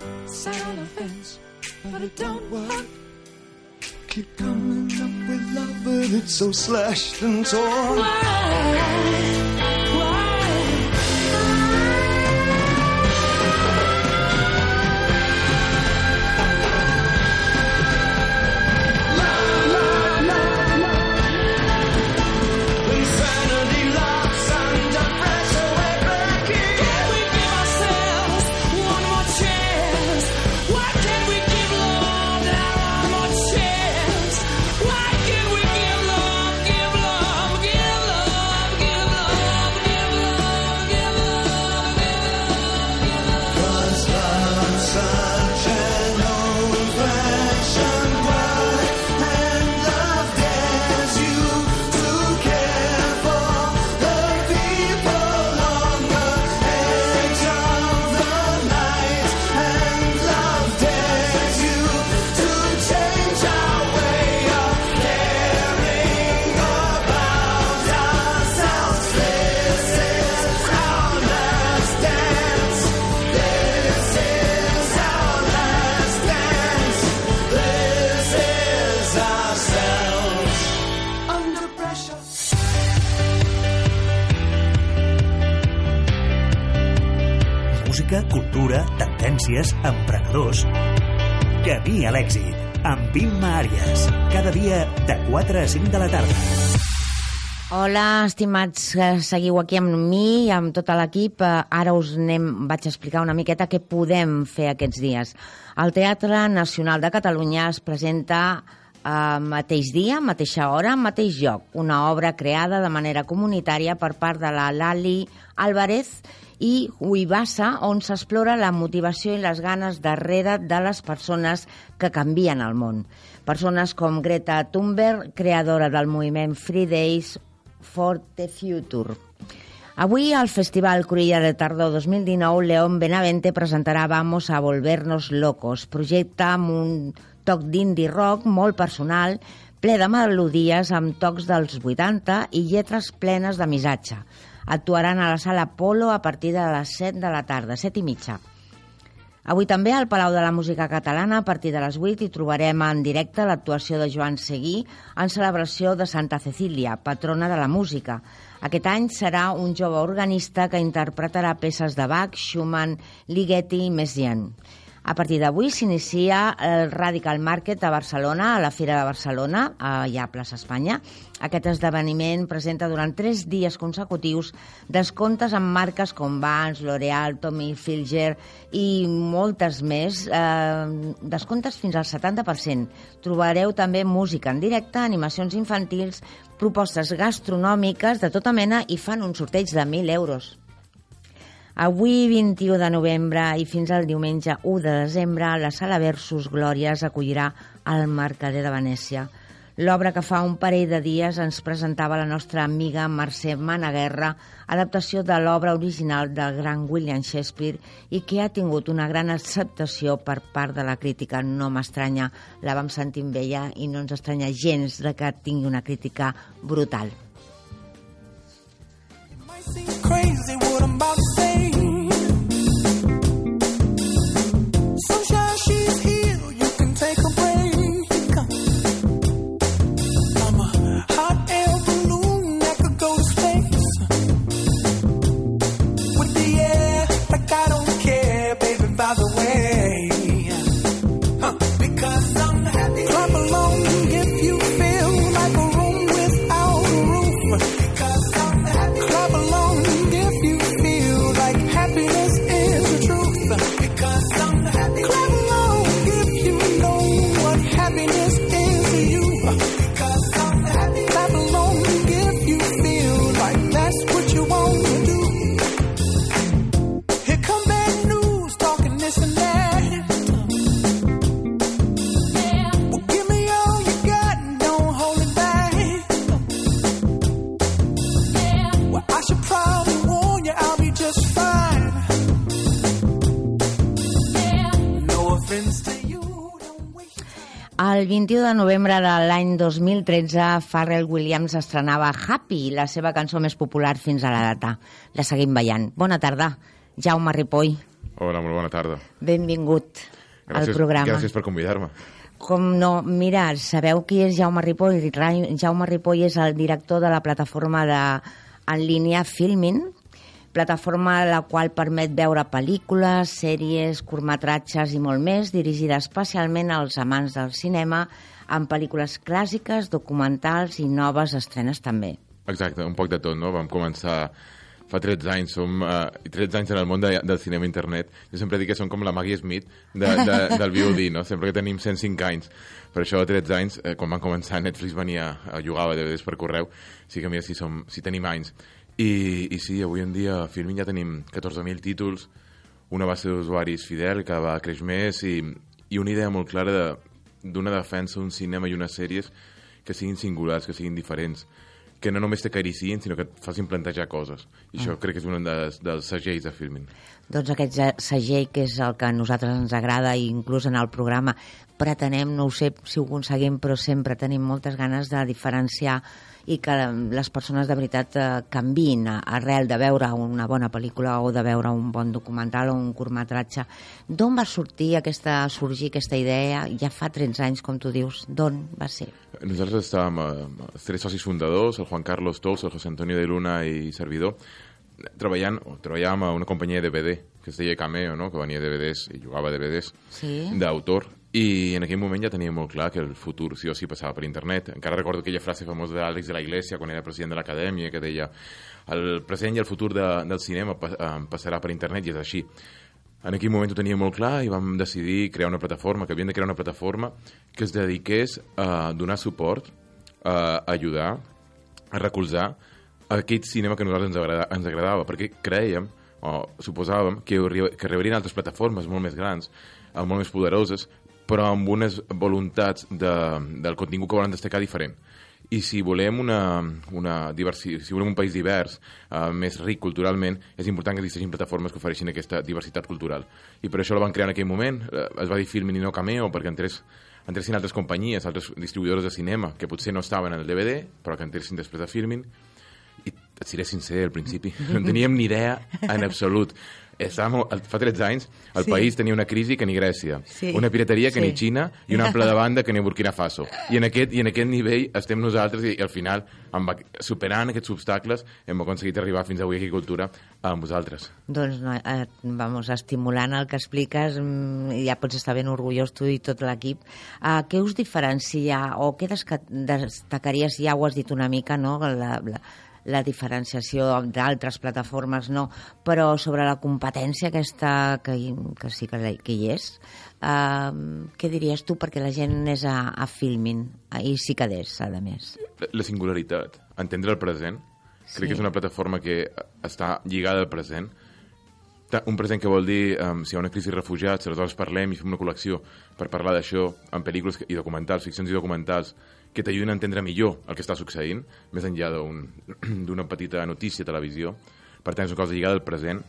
The fence, but it don't work. Keep coming up with love, but it's so slashed and torn. Insanity tendències, emprenedors... Camí a l'èxit, amb Imma Àries. Cada dia de 4 a 5 de la tarda. Hola, estimats, que seguiu aquí amb mi i amb tot l'equip. Eh, Ara us anem, vaig explicar una miqueta què podem fer aquests dies. El Teatre Nacional de Catalunya es presenta a mateix dia, mateixa hora, mateix lloc. Una obra creada de manera comunitària per part de la Lali Álvarez i Huibassa, on s'explora la motivació i les ganes darrere de les persones que canvien el món. Persones com Greta Thunberg, creadora del moviment Free Days for the Future. Avui al Festival Cruïlla de Tardor 2019, León Benavente presentarà Vamos a volvernos locos, projecte amb un toc d'indie rock molt personal, ple de melodies amb tocs dels 80 i lletres plenes de missatge. Actuaran a la sala Polo a partir de les 7 de la tarda, 7 i mitja. Avui també al Palau de la Música Catalana, a partir de les 8, hi trobarem en directe l'actuació de Joan Seguí en celebració de Santa Cecília, patrona de la música. Aquest any serà un jove organista que interpretarà peces de Bach, Schumann, Ligeti i Messiaen. A partir d'avui s'inicia el Radical Market a Barcelona, a la Fira de Barcelona, allà a Plaça Espanya. Aquest esdeveniment presenta durant tres dies consecutius descomptes amb marques com Vans, L'Oreal, Tommy Hilfiger i moltes més. Eh, descomptes fins al 70%. Trobareu també música en directe, animacions infantils, propostes gastronòmiques de tota mena i fan un sorteig de 1.000 euros. Avui, 21 de novembre, i fins al diumenge 1 de desembre, la Sala Versus Glòries acollirà el Mercader de Venècia. L'obra que fa un parell de dies ens presentava la nostra amiga Mercè Managuerra, adaptació de l'obra original del gran William Shakespeare i que ha tingut una gran acceptació per part de la crítica. No m'estranya, la vam sentir amb ella i no ens estranya gens de que tingui una crítica brutal. 21 de novembre de l'any 2013, Pharrell Williams estrenava Happy, la seva cançó més popular fins a la data. La seguim ballant. Bona tarda, Jaume Ripoll. Hola, molt bona tarda. Benvingut al Gràcies, programa. Gràcies per convidar-me. Com no, mira, sabeu qui és Jaume Ripoll? Jaume Ripoll és el director de la plataforma de, en línia Filmin, plataforma la qual permet veure pel·lícules, sèries, curtmetratges i molt més, dirigida especialment als amants del cinema, amb pel·lícules clàssiques, documentals i noves estrenes també. Exacte, un poc de tot, no? Vam començar fa 13 anys, som uh, 13 anys en el món de, del cinema i internet. Jo sempre dic que som com la Maggie Smith de, de, del VOD, no? Sempre que tenim 105 anys. Per això, a 13 anys, eh, quan van començar, Netflix venia, a jugava DVDs per correu, sí que mira si, som, si tenim anys. I, I sí, avui en dia a Filmin ja tenim 14.000 títols, una base d'usuaris fidel que va creix més i, i una idea molt clara de- d'una de, defensa, un cinema i unes sèries que siguin singulars, que siguin diferents que no només t'acariciïn, sinó que et facin plantejar coses. I això Ah. crec que és un dels, dels segells de Filmin. Doncs aquest segell, que és el que a nosaltres ens agrada, i inclús en el programa pretenem, no ho sé si ho aconseguim, però sempre tenim moltes ganes de diferenciar i que les persones de veritat eh, canvin arrel de veure una bona pel·lícula o de veure un bon documental o un curtmetratge. D'on va sortir aquesta, sorgir aquesta idea? Ja fa 13 anys, com tu dius. D'on va ser? Nosaltres estàvem eh, els tres socis fundadors, el Juan Carlos Tols, el José Antonio de Luna i servidor, treballant, o treballàvem a una companyia de DVD que es deia Cameo, no? que venia DVDs i jugava DVDs Sí. d'autor i en aquell moment ja tenia molt clar que el futur sí o sí passava per internet. Encara recordo aquella frase famosa d'Àlex de la Iglesia quan era president de l'acadèmia que deia el present i el futur de, del cinema eh, passarà per internet i és així. En aquell moment ho tenia molt clar i vam decidir crear una plataforma, que havíem de crear una plataforma que es dediqués a donar suport, a ajudar, a recolzar aquest cinema que a nosaltres ens, agrada, ens agradava, perquè creiem, o suposàvem, que, que arribarien altres plataformes molt més grans, molt més poderoses, però amb unes voluntats de, del contingut que volen destacar diferent. I si volem una, una diversi, si volem un país divers, uh, més ric culturalment, és important que existeixin plataformes que ofereixin aquesta diversitat cultural. I per això la van crear en aquell moment. Uh, es va dir Filmin i no Cameo, perquè entrés, entressin altres companyies, altres distribuïdors de cinema, que potser no estaven en el DVD, però que entressin després de Filmin. Et seré sincer, al principi, no en teníem ni idea en absolut. Estàvem, fa 13 anys el Sí. país tenia una crisi que ni Grècia, Sí. una pirateria que Sí. ni Xina i una ample de banda que ni Burkina Faso. I en aquest, i en aquest nivell estem nosaltres i, i al final, amb, superant aquests obstacles, hem aconseguit arribar fins avui a Agricultura amb vosaltres. Doncs, no, eh, vamos, estimulant el que expliques, mm, ja pots estar ben orgullós tu i tot l'equip. Uh, què us diferencia o què destacaries, ja ho has dit una mica, no?, la, la, la diferenciació d'altres plataformes, no, però sobre la competència aquesta que, que sí que, que hi és, uh, què diries tu perquè la gent és a, a Filmin i sí quedés, a més? La, la singularitat, entendre el present, Sí. crec que és una plataforma que està lligada al present, un present que vol dir um, si hi ha una crisi de refugiats, aleshores parlem i fem una col·lecció per parlar d'això en pel·lícules que- i documentals, ficcions i documentals que t'ajuden a entendre millor el que està succeint, més enllà d'un- d'una petita notícia a televisió. Per tant, és una cosa lligada al present,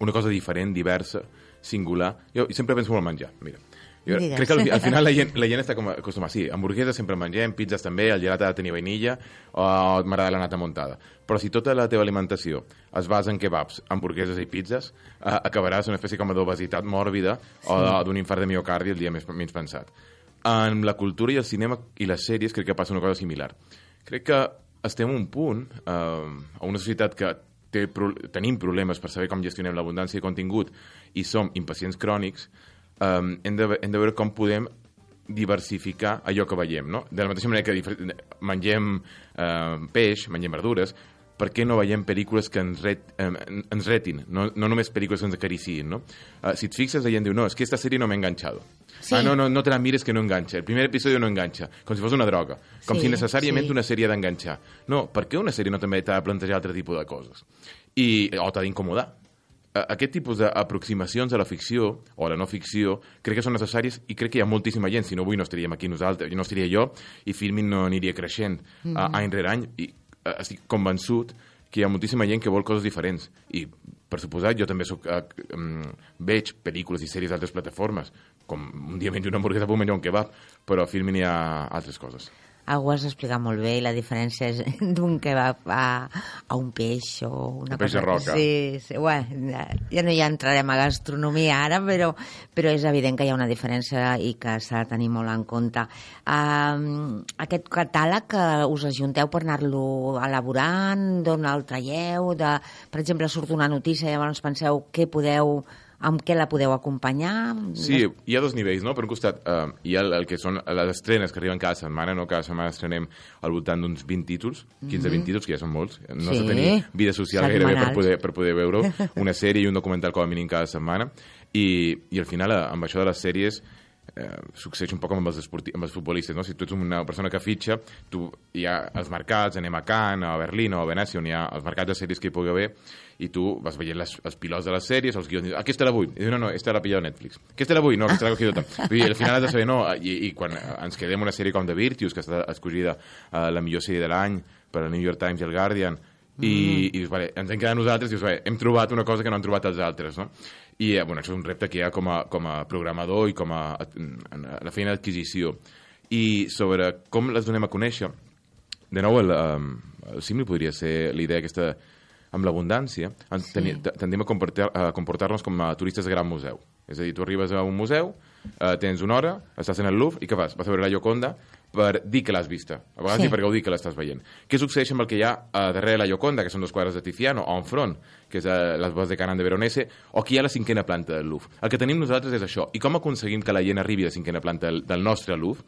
una cosa diferent, diversa, singular. Jo sempre penso molt en menjar, mira. Jo Digues. crec que al, al final la gent, la gent està com acostumada. Sí, hamburgueses sempre en mengem, pizzas també, el gelat ha de tenir vainilla, o m'agrada la nata muntada. Però si tota la teva alimentació es basa en kebabs, hamburgueses i pizzas, eh, acabaràs una espècie com d'obesitat mòrbida o de- d'un infart de miocardi el dia més, menys pensat. En la cultura i el cinema i les sèries crec que passa una cosa similar. Crec que estem a un punt, eh, a una societat que té, pro- tenim problemes per saber com gestionem l'abundància de contingut i som impacients crònics, um, hem, de, hem de veure com podem diversificar allò que veiem, no? De la mateixa manera que mengem eh, peix, mengem verdures, per què no veiem pel·lícules que ens, ret, eh, ens retin, no, no només pel·lícules que ens acaricien, no? Uh, si et fixes, la gent diu, no, és que esta sèrie no m'ha enganxado. Sí. Ah, no, no, no te la mires que no enganxa. El primer episodi no enganxa, com si fos una droga. Com Sí, si necessàriament sí. una sèrie d'enganxar. No, per què una sèrie no també t'ha de plantejar altre tipus de coses? I, o t'ha d'incomodar. A- Aquest tipus d'aproximacions a la ficció o a la no ficció crec que són necessàries i crec que hi ha moltíssima gent. Si no avui no estaríem aquí nosaltres, no estaria jo i Filmin no aniria creixent Mhm. uh, any rere any. I estic convençut que hi ha moltíssima gent que vol coses diferents. I, per suposat, jo també soc, uh, um, veig pel·lícules i sèries d'altres plataformes, com un dia menjo una hamburguesa puc menjar un kebab, però a Filmin hi ha altres coses. Ah, ho has explicat molt bé, i la diferència és d'un kebab a, a un peix o una Un peix cosa... roca. Sí, sí, bueno, ja, ja no hi entrarem a gastronomia ara, però, però és evident que hi ha una diferència i que s'ha de tenir molt en compte. Um, aquest catàleg que us ajunteu per anar-lo elaborant, d'on el traieu, de, per exemple, surt una notícia i llavors penseu què podeu amb què la podeu acompanyar? Sí, hi ha dos nivells, no? Per un costat, eh, hi ha el, el que són les estrenes que arriben cada setmana, no? Cada setmana estrenem al voltant d'uns 20 títols, 15-20 Mhm. títols, que ja són molts. No Sí. s'ha de tenir vida social gairebé per Setmanals. poder, per poder veure una sèrie i un documental com a mínim cada setmana. I, i al final, eh, amb això de les sèries, eh, succeeix un poc amb els, esporti amb els futbolistes, no? Si tu ets una persona que fitxa, tu hi ha els mercats, anem a Cannes, a Berlín o a Venècia, on hi ha els mercats de sèries que hi pugui haver, i tu vas veient les, els pilots de les sèries, els guions, i dius, aquesta la vull. I no, no, aquesta l'ha pillat Netflix. Aquesta la vull, no, aquesta l'ha. Vull dir, al final has de saber, no, i, i quan ens quedem una sèrie com The Virtues, que està escollida uh, la millor sèrie de l'any per al New York Times i el Guardian, i, i dius, vale, ens hem quedat nosaltres i dius, vale, hem trobat una cosa que no han trobat els altres, no? I, eh, bueno, això és un repte que hi ha com a, com a programador i com a, a, a la feina d'adquisició. I sobre com les donem a conèixer, de nou, el, um, el símil podria ser la idea aquesta amb l'abundància, sí. tendim a comportar- a comportar-nos com a turistes de gran museu. És a dir, tu arribes a un museu, eh, tens una hora, estàs en el Louvre, i què fas? Vas a veure la Gioconda per dir que l'has vista. A vegades Sí. sí. per gaudir que l'estàs veient. Què succeeix amb el que hi ha a darrere la Gioconda, que són dos quadres de Tiziano, o enfront, que és eh, les bodes de Canan de Veronese, o aquí hi ha la cinquena planta del Louvre. El que tenim nosaltres és això. I com aconseguim que la gent arribi a la cinquena planta del, del nostre Louvre?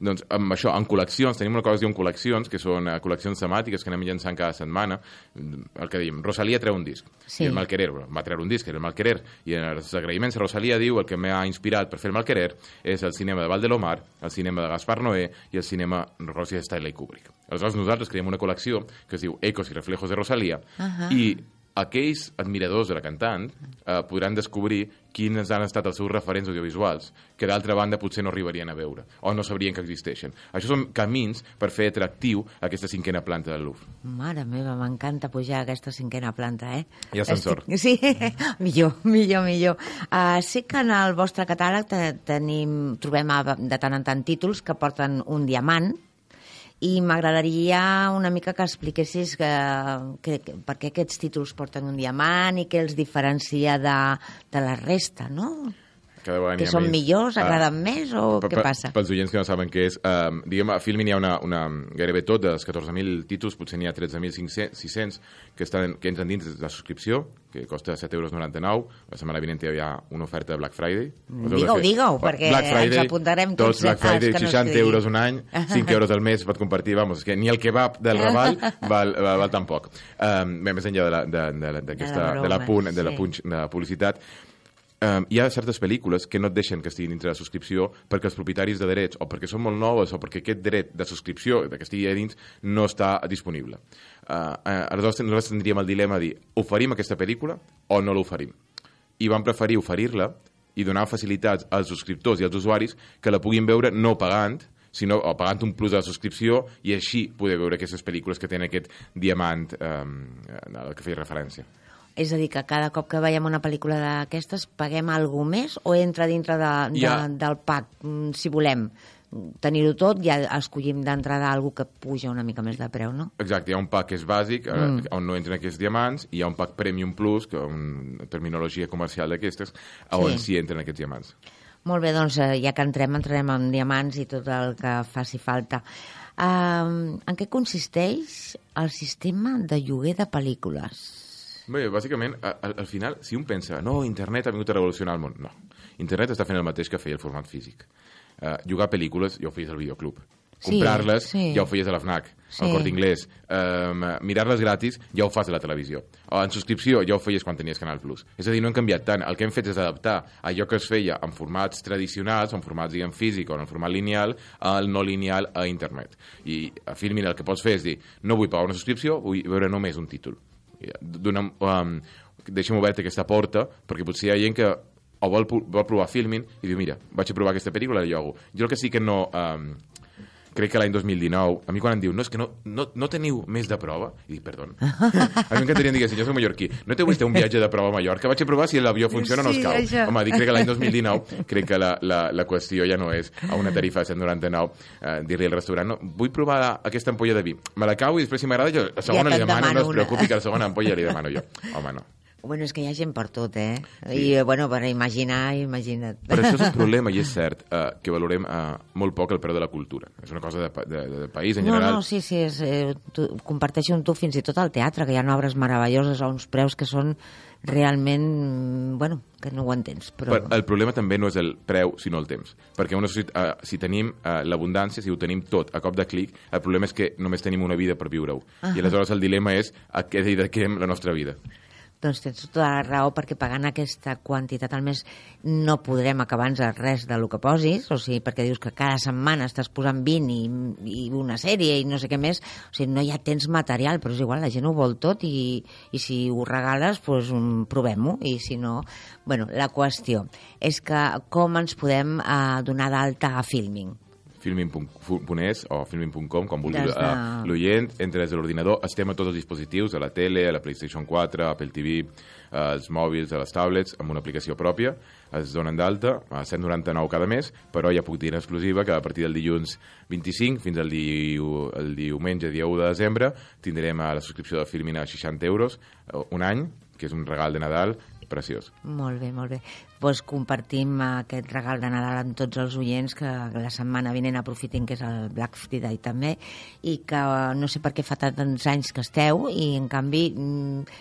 Doncs amb això, en col·leccions, tenim una cosa que es diuen col·leccions, que són uh, col·leccions temàtiques que anem llançant cada setmana. El que dèiem, Rosalia treu un disc, Sí. i el Malquerer va treure un disc, era el Malquerer, i en els agraïments Rosalia diu el que m'ha inspirat per fer el Malquerer és el cinema de Val de l'Omar, el cinema de Gaspar Noé i el cinema Rossi Stanley Kubrick. Aleshores nosaltres creiem una col·lecció que es diu Ecos i reflejos de Rosalia, Ahà. i aquells admiradors de la cantant eh, podran descobrir quins han estat els seus referents audiovisuals que d'altra banda potser no arribarien a veure o no sabrien que existeixen. Això són camins per fer atractiu aquesta cinquena planta del Louvre. Mare meva, m'encanta pujar a aquesta cinquena planta, eh? Ha ascensor. Estic- Sí, millor, millor, millor. Uh, sé que en el vostre catàleg te, tenim, trobem de tant en tant títols que porten un diamant i m'agradaria una mica que expliquessis que, que, que, per què aquests títols porten un diamant i què els diferencia de, de la resta, no? Cada vegada Que són més. millors, Ah, agraden més o què passa? Pels oients que no saben què és, um, diguem, a Filmin hi ha una, una, gairebé tot, dels 14.000 títols, potser n'hi ha 13.600 que, estan, que entren dins de la subscripció, que costa 7,99 euros. La setmana vinent hi ha una oferta de Black Friday. De Digue-ho, Bueno, perquè Black Friday, ens apuntarem tots, tots. Black Friday, que no 60 escriguin. euros un any, 5 euros al mes pot compartir, vamos, és que ni el kebab del Raval val, val, val tan poc. Um, bé, més enllà de la, de, de, d'aquesta, De la de la, punt, de la, sí. punx, de la publicitat, Um, hi ha certes pel·lícules que no et deixen que estiguin dintre de la subscripció perquè els propietaris de drets, o perquè són molt noves, o perquè aquest dret de subscripció, de que estigui a dins, no està disponible. Uh, aleshores nosaltres tindríem el dilema de dir, oferim aquesta pel·lícula o no l'oferim? I vam preferir oferir-la i donar facilitats als subscriptors i als usuaris que la puguin veure no pagant, sinó o pagant un plus de la subscripció i així poder veure aquestes pel·lícules que tenen aquest diamant um, al que feia referència. És a dir, que cada cop que veiem una pel·lícula d'aquestes paguem alguna més o entra dintre de, de, Ja. del pack, mm, si volem tenir-ho tot, ja escollim d'entrada algú que puja una mica més de preu, no? Exacte, hi ha un pack que és bàsic, Mm. mm. on no entren aquests diamants, i hi ha un pack Premium Plus, que una terminologia comercial d'aquestes, on Sí. sí entren aquests diamants. Molt bé, doncs eh, ja que entrem, entrarem en diamants i tot el que faci falta. Um, en què consisteix el sistema de lloguer de pel·lícules? Bé, bàsicament, a- al, al final, si un pensa, no, internet ha vingut a revolucionar el món, no. Internet està fent el mateix que feia el format físic. Uh, jugar pel·lícules ja ho feies al videoclub. Sí, Comprar-les sí. ja ho feies a la FNAC, Sí. al Corte Inglés. Um, Mirar-les gratis ja ho fas a la televisió. O en subscripció ja ho feies quan tenies Canal Plus. És a dir, no hem canviat tant. El que hem fet és adaptar allò que es feia en formats tradicionals, en formats, diguem, físic o en format lineal, al no lineal a internet. I a Filmin el que pots fer és dir, no vull pagar una subscripció, vull veure només un títol. Donem, um, deixem oberta aquesta porta perquè potser hi ha gent que o vol, vol provar Filmin i diu, mira, vaig a provar aquesta pel·lícula jo hago. Jo el que sí que no... Um, crec que l'any 2019, a mi quan em diu no, és que no, no, no teniu més de prova, i dic, perdó. A mi m'encantaria dir, jo soc mallorquí, no té vostè un viatge de prova a Mallorca? Vaig a provar si l'avió funciona o no Sí, es cau. això. Home, dic, crec que l'any 2019, crec que la, la, la qüestió ja no és a una tarifa de 199 eh, dir-li al restaurant, no, vull provar aquesta ampolla de vi. Me la cau i després si m'agrada jo la segona Ja li te'n demano, no demano es preocupi que la segona ampolla li demano jo. Home, no. Bueno, és que hi ha gent per tot, eh? I, eh, bueno, per imaginar, imagina't. Però això és un problema i és cert eh, que valorem eh, molt poc el preu de la cultura. És una cosa de, de, de país en No, general. no, sí, sí, és, eh, tu, comparteixo amb tu fins i tot al teatre, que hi ha obres meravelloses a uns preus que són realment, bueno, que no ho entens, però... Però el problema també no és el preu, sinó el temps. Perquè una societat, eh, si tenim eh, l'abundància, si ho tenim tot a cop de clic, el problema és que només tenim una vida per viure-ho. Ah. I aleshores el dilema és a què dediquem la nostra vida. Doncs tens tota la raó, perquè pagant aquesta quantitat al mes no podrem acabar de res del que posis, o sigui, perquè dius que cada setmana estàs posant 20 i, i una sèrie i no sé què més, o sigui, no ha temps material, però és igual, la gent ho vol tot i, i si ho regales, doncs provem-ho, i si no... Bueno, la qüestió és que com ens podem eh, donar d'alta a Filming? filmin.es o filmin.com, com vulgui de- uh, l'oient, entra des de l'ordinador, estem a tots els dispositius, a la tele, a la PlayStation 4, a Apple TV, als mòbils, a les tablets, amb una aplicació pròpia, es donen d'alta, a 199 cada mes, però ja puc dir en exclusiva que a partir del dilluns 25 fins al diu, el diumenge, dia 1 de desembre, tindrem a la subscripció de Filmin a 60 euros eh, un any, que és un regal de Nadal preciós. Molt bé, molt bé. Doncs compartim aquest regal de Nadal amb tots els oients que la setmana vinent aprofitin que és el Black Friday també i que eh, no sé per què fa tants anys que esteu i en canvi mm,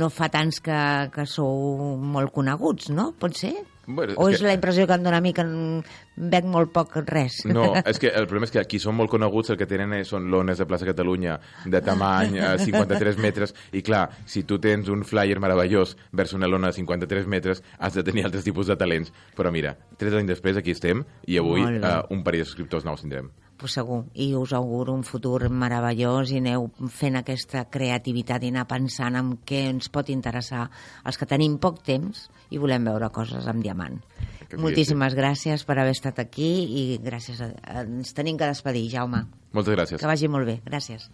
no fa tants que, que sou molt coneguts, no? Pot ser? Bueno, o és és que- la impressió que em dona a mi que en veig molt poc res? No, és que el problema és que aquí són molt coneguts, el que tenen és- són lones de plaça Catalunya de tamany a 53 metres, i clar, si tu tens un flyer meravellós vers una lona de 53 metres, has de tenir altres tipus de talents. Però mira, tres anys després aquí estem, i avui uh, un parell de subscriptors nous tindrem. Pues segur, i us auguro un futur meravellós i aneu fent aquesta creativitat i anar pensant en què ens pot interessar els que tenim poc temps i volem veure coses amb diamant. Que sí, Moltíssimes gràcies per haver estat aquí i gràcies a, ens tenim que despedir, Jaume. Moltes gràcies. Que vagi molt bé. Gràcies.